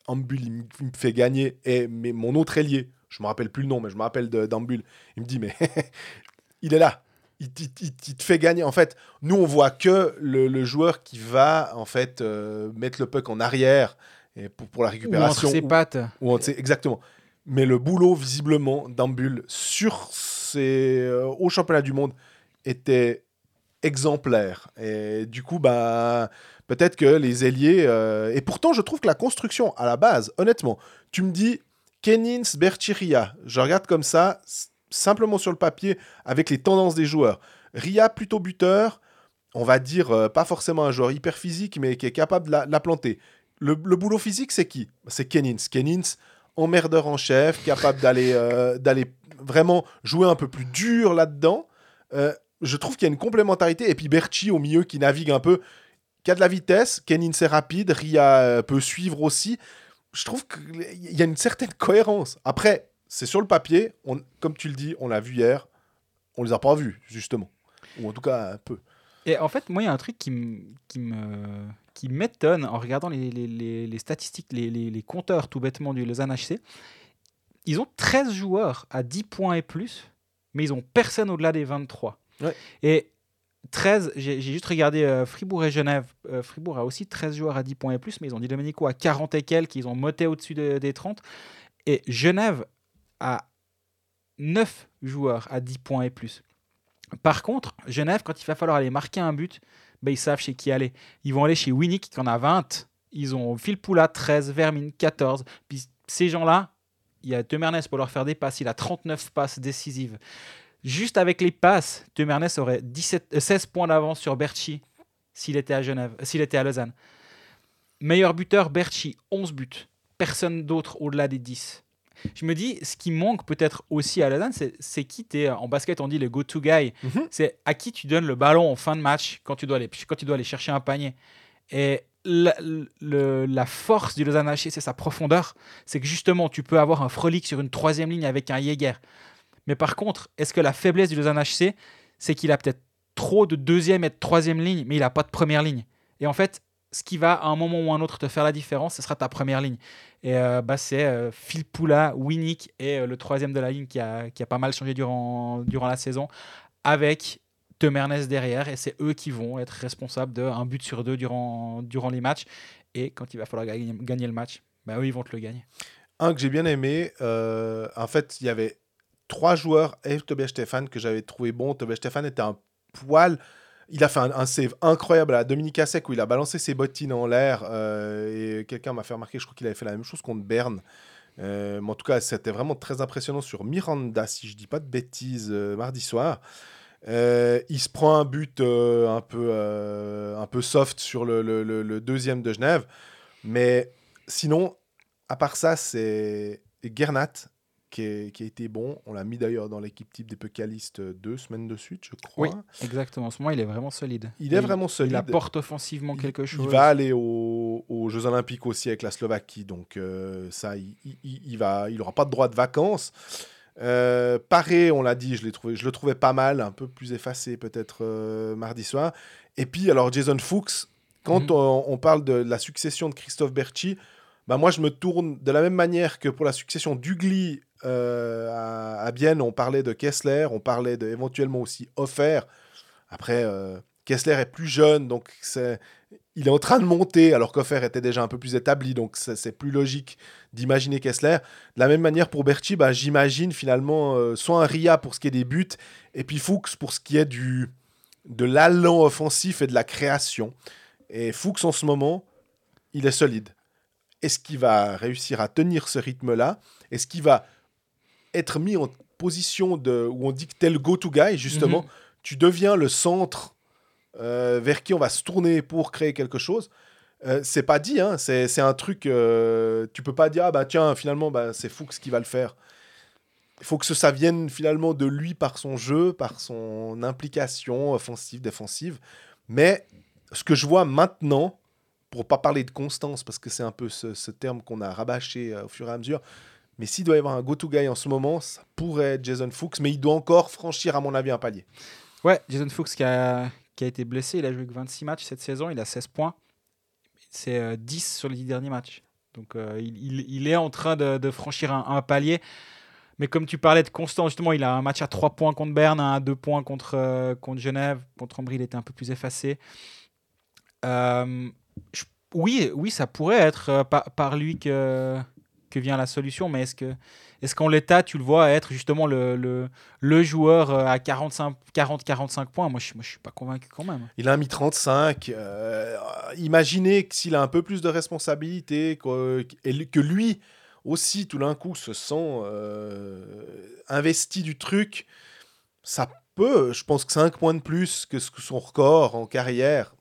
Ambul, il me fait gagner. Et mais mon autre ailier, je me rappelle plus le nom, mais je me rappelle d'Ambul, il me dit Mais *laughs* il est là. Il, il- il- il te fait gagner. En fait, nous, on voit que le, le joueur qui va en fait euh, mettre le puck en arrière et pour, pour la Ou entre récupération. ses ou- pattes. ou exactement. Mais le boulot, visiblement, d'Ambul sur ces, euh, au championnat du monde était exemplaire. Et du coup, bah, peut-être que les ailiers. euh, Et pourtant, je trouve que la construction, à la base, honnêtement, tu me dis Kenins, Berchiria. Je regarde comme ça, simplement sur le papier, avec les tendances des joueurs. Ria, plutôt buteur. On va dire, euh, pas forcément un joueur hyper physique, mais qui est capable de la, de la planter. Le, le boulot physique, c'est qui? C'est Kenins. Kenins, emmerdeur en chef, capable d'aller euh, d'aller vraiment jouer un peu plus dur là-dedans. Euh, je trouve qu'il y a une complémentarité. Et puis Berchi au milieu qui navigue un peu, qui a de la vitesse. Kenin, c'est rapide. Ria euh, peut suivre aussi. Je trouve qu'il y a une certaine cohérence. Après, c'est sur le papier. Comme tu le dis, on l'a vu hier. On les a pas vus, justement. Ou en tout cas, un peu. Et en fait, moi, il y a un truc qui me, qui m'étonne en regardant les, les- les- les statistiques, les, compteurs tout bêtement du Lausanne HC. Ils ont 13 joueurs à 10 points et plus, mais ils ont personne au-delà des 23. Ouais. Et 13, j'ai j'ai juste regardé euh, Fribourg et Genève. Euh, Fribourg a aussi 13 joueurs à 10 points et plus, mais ils ont dit Domenico à 40 et quelques, ils ont moté au-dessus de- des 30. Et Genève a 9 joueurs à 10 points et plus. Par contre, Genève, quand il va falloir aller marquer un but, ben, ils savent chez qui aller. Ils vont aller chez Winnick qui en a 20. Ils ont Phil Poula 13, Vermin 14. Puis ces gens-là, il y a Temernes pour leur faire des passes. Il a 39 passes décisives. Juste avec les passes, Temernes aurait 17, euh, 16 points d'avance sur Berchi s'il était à Genève, euh, s'il était à Lausanne. Meilleur buteur, Berchi, 11 buts. Personne d'autre au-delà des 10. Je me dis, ce qui manque peut-être aussi à Lausanne, c'est- c'est qui t'es en basket, on dit le go-to guy. Mhm. C'est à qui tu donnes le ballon en fin de match quand tu dois aller, quand tu dois aller chercher un panier. Et la, le- la force du Lausanne HC, c'est sa profondeur. C'est que justement, tu peux avoir un Frolic sur une troisième ligne avec un Jäger. Mais par contre, est-ce que la faiblesse du Lausanne HC, c'est qu'il a peut-être trop de deuxième et de troisième ligne, mais il n'a pas de première ligne? Et en fait, ce qui va à un moment ou un autre te faire la différence, ce sera ta première ligne. Et euh, bah, c'est euh, Phil Poula, Winnick et euh, le troisième de la ligne qui a, qui a pas mal changé durant, durant la saison, avec Temernes derrière. Et c'est eux qui vont être responsables d'un but sur deux durant, durant les matchs. Et quand il va falloir gagner, gagner le match, bah, eux, ils vont te le gagner. Un que j'ai bien aimé, euh, en fait, il y avait trois joueurs et Tobias Stéphane que j'avais trouvé bon. Tobias Stéphane était un poil. Il a fait un, save incroyable à Dominique Sec où il a balancé ses bottines en l'air euh, et quelqu'un m'a fait remarquer, je crois qu'il avait fait la même chose contre Berne. Euh, mais en tout cas, c'était vraiment très impressionnant sur Miranda, si je dis pas de bêtises, euh, mardi soir. Il se prend un but un, peu, un peu soft sur le, le- le- le deuxième de Genève. Mais sinon, à part ça, c'est Gernat qui, est- qui a été bon. On l'a mis d'ailleurs dans l'équipe type des Pécalistes deux semaines de suite, je crois. Oui, exactement. En ce moment, il est vraiment solide. Il est vraiment solide. Il apporte offensivement quelque chose. Il va aller aux, aux Jeux Olympiques aussi avec la Slovaquie, donc euh, ça, il, il, il va, il aura pas de droit de vacances. Euh, Paré, on l'a dit, je, trouvé, je le trouvais pas mal, un peu plus effacé peut-être euh, mardi soir. Et puis, alors Jason Fuchs, quand Mhm. on, on parle de la succession de Christophe Berchi, bah moi je me tourne de la même manière que pour la succession d'Ugly euh, à, à Bienne, on parlait de Kessler, on parlait éventuellement aussi Offer. Après, euh, Kessler est plus jeune, donc il est en train de monter, alors qu'Offer était déjà un peu plus établi, donc c'est, plus logique d'imaginer Kessler. De la même manière pour Berchi, bah, j'imagine finalement euh, soit un Ria pour ce qui est des buts, et puis Fuchs pour ce qui est du, de l'allant offensif et de la création. Et Fuchs en ce moment, il est solide. Est-ce qu'il va réussir à tenir ce rythme-là? Est-ce qu'il va être mis en position de, où on dit que t'es le go-to guy, justement Mhm. Tu deviens le centre euh, vers qui on va se tourner pour créer quelque chose. Euh, c'est pas dit, hein, c'est un truc. euh, tu peux pas dire, ah bah tiens, finalement, bah, c'est Fuchs qui va le faire. Il faut que ça vienne finalement de lui par son jeu, par son implication offensive, défensive. Mais ce que je vois maintenant, pour pas parler de constance, parce que c'est un peu ce, ce terme qu'on a rabâché euh, au fur et à mesure, mais s'il doit y avoir un go-to guy en ce moment, ça pourrait être Jason Fuchs, mais il doit encore franchir, à mon avis, un palier. Ouais, Jason Fuchs qui a, qui a été blessé, il a joué que 26 matchs cette saison, il a 16 points. C'est euh, 10 sur les 10 derniers matchs. Donc euh, il, il- est en train de, de franchir un, palier. Mais comme tu parlais de constant, justement, il a un match à 3 points contre Berne, un à 2 points contre, euh, contre Genève. Contre Ambry, il était un peu plus effacé. Euh, oui, oui, ça pourrait être euh, par lui que, que vient la solution, mais est-ce que est-ce qu'en l'état, tu le vois être justement le, le, le joueur euh, à 40-45 points? Moi, je ne suis pas convaincu quand même. Il a mis 35. euh, imaginez que s'il a un peu plus de responsabilité, que, que lui aussi, tout d'un coup, se sent euh, investi du truc, ça peut, je pense que 5 points de plus que ce que son record en carrière,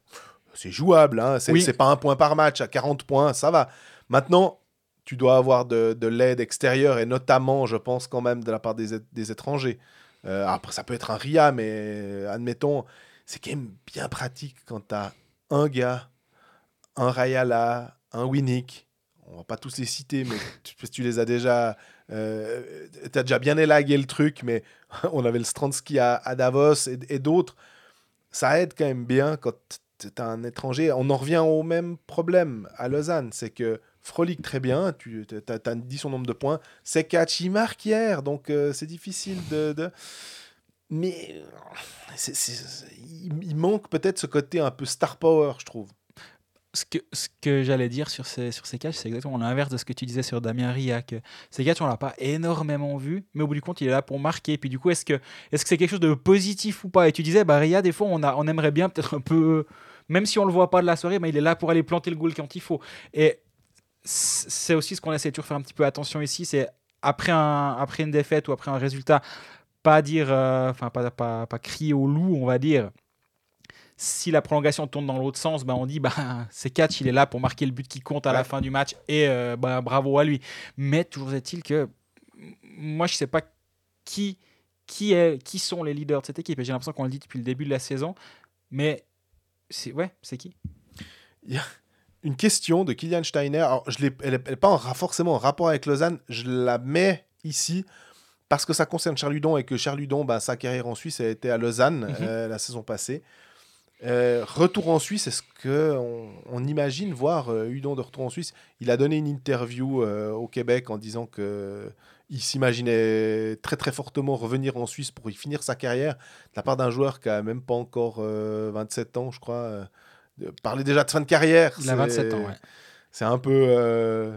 c'est jouable. Hein, c'est Oui. c'est pas un point par match, à 40 points, ça va. Maintenant, tu dois avoir de, de l'aide extérieure, et notamment, je pense quand même, de la part des, des étrangers. Euh, après, ça peut être un RIA, mais euh, admettons, c'est quand même bien pratique quand tu as un gars un Rayala, un Winnick. On va pas tous les citer, mais tu, tu les as déjà. Euh, tu as déjà bien élagué le truc, mais *laughs* on avait le Stransky à, à Davos et, et d'autres. Ça aide quand même bien quand tu as un étranger. On en revient au même problème à Lausanne c'est que Frolic très bien, tu as, dit son nombre de points. C'est il marque hier, donc euh, c'est difficile de. Mais c'est- c'est- il, manque peut-être ce côté un peu star power, je trouve. ce que, ce que j'allais dire sur ces, sur ces catchs, c'est exactement l'inverse de ce que tu disais sur Damien Ria. Que ces catchs, on l'a pas énormément vu, mais au bout du compte, il est là pour marquer. Puis du coup, est-ce que est-ce que c'est quelque chose de positif ou pas? Et tu disais, bah, Ria, des fois, on, a, on aimerait bien peut-être un peu. Même si on le voit pas de la soirée, mais il est là pour aller planter le goal quand il faut. Et c'est aussi ce qu'on essaie de toujours faire un petit peu attention ici c'est après, un, après une défaite ou après un résultat, pas dire. euh, Enfin, pas, pas, pas crier au loup, on va dire si la prolongation tourne dans l'autre sens, ben on dit bah, c'est catch, il est là pour marquer le but qui compte à la fin du match et euh, bah, bravo à lui. Mais toujours est-il que moi je sais pas qui, qui, est, qui sont les leaders de cette équipe et j'ai l'impression qu'on le dit depuis le début de la saison. Mais c'est ouais, c'est qui? Une question de Kylian Steiner. Alors, je elle n'est pas en forcément en rapport avec Lausanne. Je la mets ici parce que ça concerne Charludon et que Charludon, bah, sa carrière en Suisse a été à Lausanne Mhm. euh, la saison passée. Euh, retour en Suisse, est-ce qu'on on imagine voir euh, Hudon de retour en Suisse? Il a donné une interview euh, au Québec en disant que il s'imaginait très très fortement revenir en Suisse pour y finir sa carrière de la part d'un joueur qui a même pas encore euh, 27 ans, je crois. De parler déjà de fin de carrière, Il a c'est- 27 ans, ouais. c'est un peu, euh,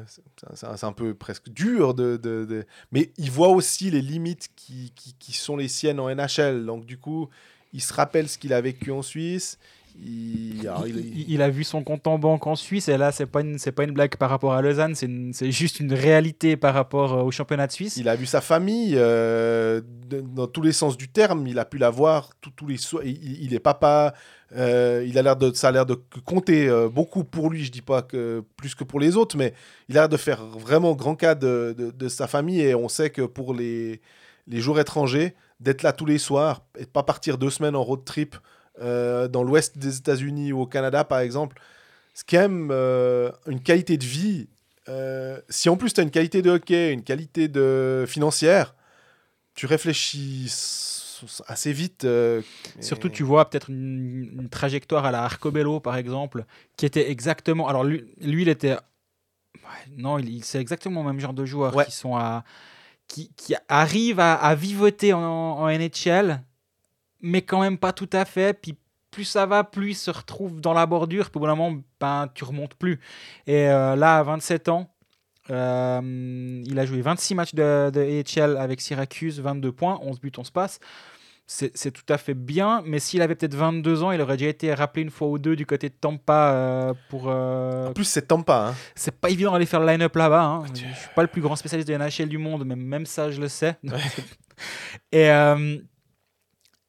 c'est- un peu presque dur de, de- de- mais il voit aussi les limites qui, qui, qui sont les siennes en NHL. Donc du coup, il se rappelle ce qu'il a vécu en Suisse. Il, alors, il- il, il a vu son compte en banque en Suisse et là c'est pas une c'est pas une blague par rapport à Lausanne, c'est juste une réalité par rapport euh, au championnat de Suisse. il a vu sa famille euh, dans tous les sens du terme. Il a pu la voir tous- les soirs. Il, il est papa. euh, il a l'air de, ça a l'air de compter euh, beaucoup pour lui. Je dis pas que plus que pour les autres, mais il a l'air de faire vraiment grand cas de, de- de sa famille. Et on sait que pour les, les jours étrangers, d'être là tous les soirs et de pas partir deux semaines en road trip euh, dans l'ouest des États-Unis ou au Canada, par exemple, c'est quand même euh, une qualité de vie. Euh, si en plus tu as une qualité de hockey, une qualité de financière, tu réfléchis assez vite. euh, Surtout, et- tu vois peut-être une, une trajectoire à la Arcobello, par exemple, qui était exactement. Alors, lui, lui il était. Non, il, c'est exactement le même genre de joueurs Ouais. qui sont à. Qui, qui arrivent à, à vivoter en, en NHL, mais quand même pas tout à fait. Puis plus ça va, plus il se retrouve dans la bordure. Puis au bout d'un moment, ben, tu remontes plus. Et euh, là, à 27 ans, euh, il a joué 26 matchs de, de AHL avec Syracuse, 22 points, 11 buts, 11 passes c'est c'est tout à fait bien, mais s'il avait peut-être 22 ans, il aurait déjà été rappelé une fois ou deux du côté de Tampa euh, pour. En plus, c'est Tampa. Hein. C'est pas évident d'aller faire le line-up là-bas. hein. tu- Je suis pas le plus grand spécialiste de NHL du monde, mais même ça, je le sais. *laughs* Et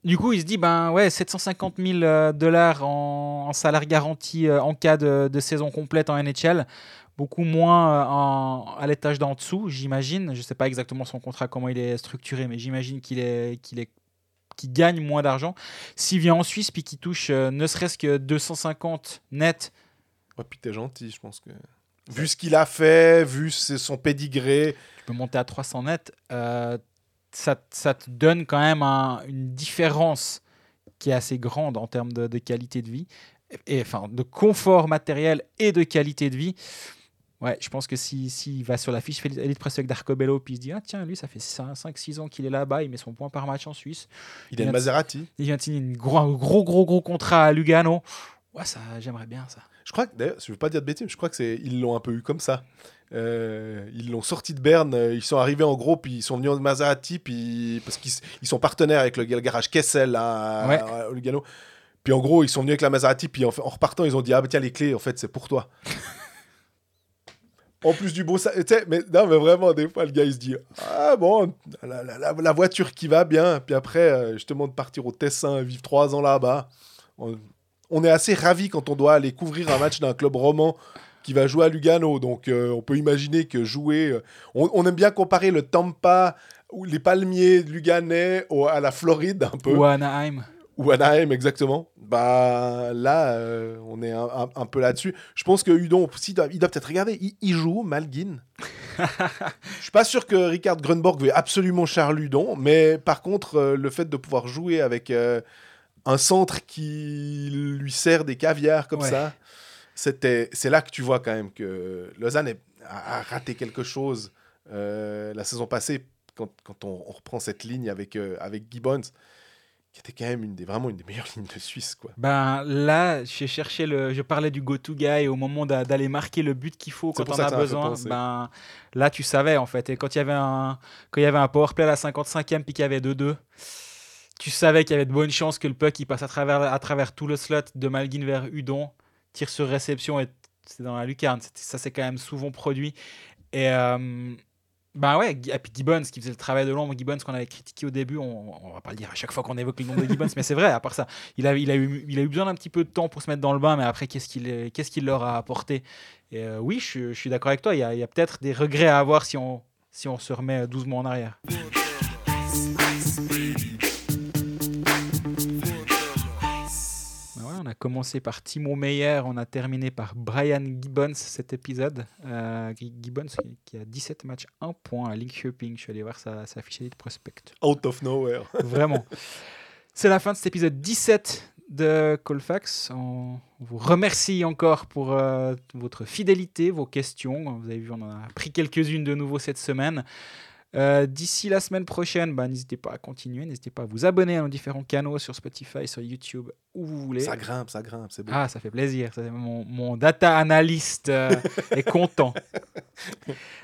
du coup, il se dit ben ouais, 750 000 euh, dollars en, en salaire garanti euh, en cas de, de saison complète en NHL. Beaucoup moins euh, en- à l'étage d'en dessous, j'imagine. Je sais pas exactement son contrat, comment il est structuré, mais j'imagine qu'il est, qu'il est gagne moins d'argent. S'il vient en Suisse puis qu'il touche euh, ne serait-ce que 250 net, Ouais, puis t'es gentil, je pense que. Vu ce qu'il a fait, vu son pédigré, tu peux monter à 300 net, euh, ça, ça te donne quand même un- une différence qui est assez grande en termes de, de qualité de vie, et, enfin de confort matériel et de qualité de vie. Ouais, je pense que s'il si, va sur la fiche Elite Press avec Darcobello, puis il se dit Ah, tiens, lui, ça fait 5-6 ans qu'il est là-bas, il met son point par match en Suisse. il a Bien une Maserati. Il vient de signer une gros, un gros, gros, gros contrat à Lugano. Ouais, ça, j'aimerais bien ça. Je crois que, d'ailleurs, je veux pas dire de bêtises, mais je crois que c'est ils l'ont un peu eu comme ça. Euh, ils l'ont sorti de Berne, euh, ils sont arrivés en gros, puis ils sont venus en Maserati, puis parce qu'ils ils sont partenaires avec le, le garage Kessel là, à- Ouais. à- au Lugano. Puis en gros, ils sont venus avec la Maserati, puis en, repartant, ils ont dit ah bah tiens les clés, en fait c'est pour toi. *laughs* en plus du beau, ça, mais non mais vraiment des fois le gars il se dit ah bon la, la- la- la voiture qui va bien, puis après euh, je te demande de partir au Tessin, vivre trois ans là-bas. On, on est assez ravi quand on doit aller couvrir un match d'un club roman qui va jouer à Lugano. Donc euh, on peut imaginer que jouer. euh, on, on aime bien comparer le Tampa ou les palmiers luganais au- à la Floride un peu. Ou à Anaheim. Ou Anaheim, exactement. Bah là, euh, on est un, un- un peu là-dessus. Je pense que Udon, aussi, il doit, peut-être regarder. Il, il joue Malguin. *laughs* Je suis pas sûr que Ricard Grunborg veuille absolument Charles Udon, mais par contre, le fait de pouvoir jouer avec un centre qui lui sert des caviars comme Ouais. ça, c'était, c'est là que tu vois quand même que Lausanne est- a, a raté quelque chose euh, la saison passée quand, quand on, on reprend cette ligne avec, euh, avec Gibbons, qui était quand même une des, vraiment une des meilleures *laughs* lignes de Suisse. Quoi. Ben là, j'ai cherché le. Je parlais du go-to guy au moment d'a- d'aller marquer le but qu'il faut quand on a besoin. Ben là, tu savais en fait. Et quand il y avait un, quand il y avait un power play à la 55e puis qu'il y avait 2-2, tu savais qu'il y avait de bonnes chances que le puck il passe à travers, à travers tout le slot de Malguin vers Udon, tire sur réception et c'est dans la lucarne. Ça c'est quand même souvent produit. Et ben ouais, et puis Gibbons qui faisait le travail de l'ombre, Gibbons qu'on avait critiqué au début, on, on va pas le dire à chaque fois qu'on évoque le nom de Gibbons, mais c'est vrai, à part ça, il a, eu, il a eu besoin d'un petit peu de temps pour se mettre dans le bain, mais après, qu'est-ce qu'il est- qu'est-ce leur a apporté? Euh, oui, je, suis- d'accord avec toi, il y a, peut-être des regrets à avoir si on, si on se remet doucement en arrière. A commencé par Timo Meyer, on a terminé par Brian Gibbons cet épisode. Euh, Gibbons qui, a 17 matchs, 1 point à Linköping. Je suis allé voir sa, sa fiche de prospect. Out of nowhere. *laughs* Vraiment. C'est la fin de cet épisode 17 de Colfax. On vous remercie encore pour euh, votre fidélité, vos questions. Vous avez vu, on en a pris quelques-unes de nouveau cette semaine. Euh, D'ici la semaine prochaine, bah, n'hésitez pas à continuer, n'hésitez pas à vous abonner à nos différents canaux sur Spotify, sur YouTube, où vous voulez. Ça grimpe, ça grimpe, c'est beau. Ah, ça fait plaisir. Ça, mon, mon data analyst euh, est content. *laughs*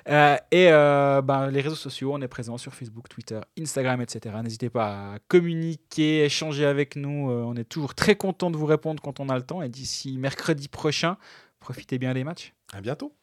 Euh, et ben, les réseaux sociaux, on est présent sur Facebook, Twitter, Instagram, etc. N'hésitez pas à communiquer, échanger avec nous. On est toujours très content de vous répondre quand on a le temps. Et d'ici mercredi prochain, profitez bien des matchs. À bientôt.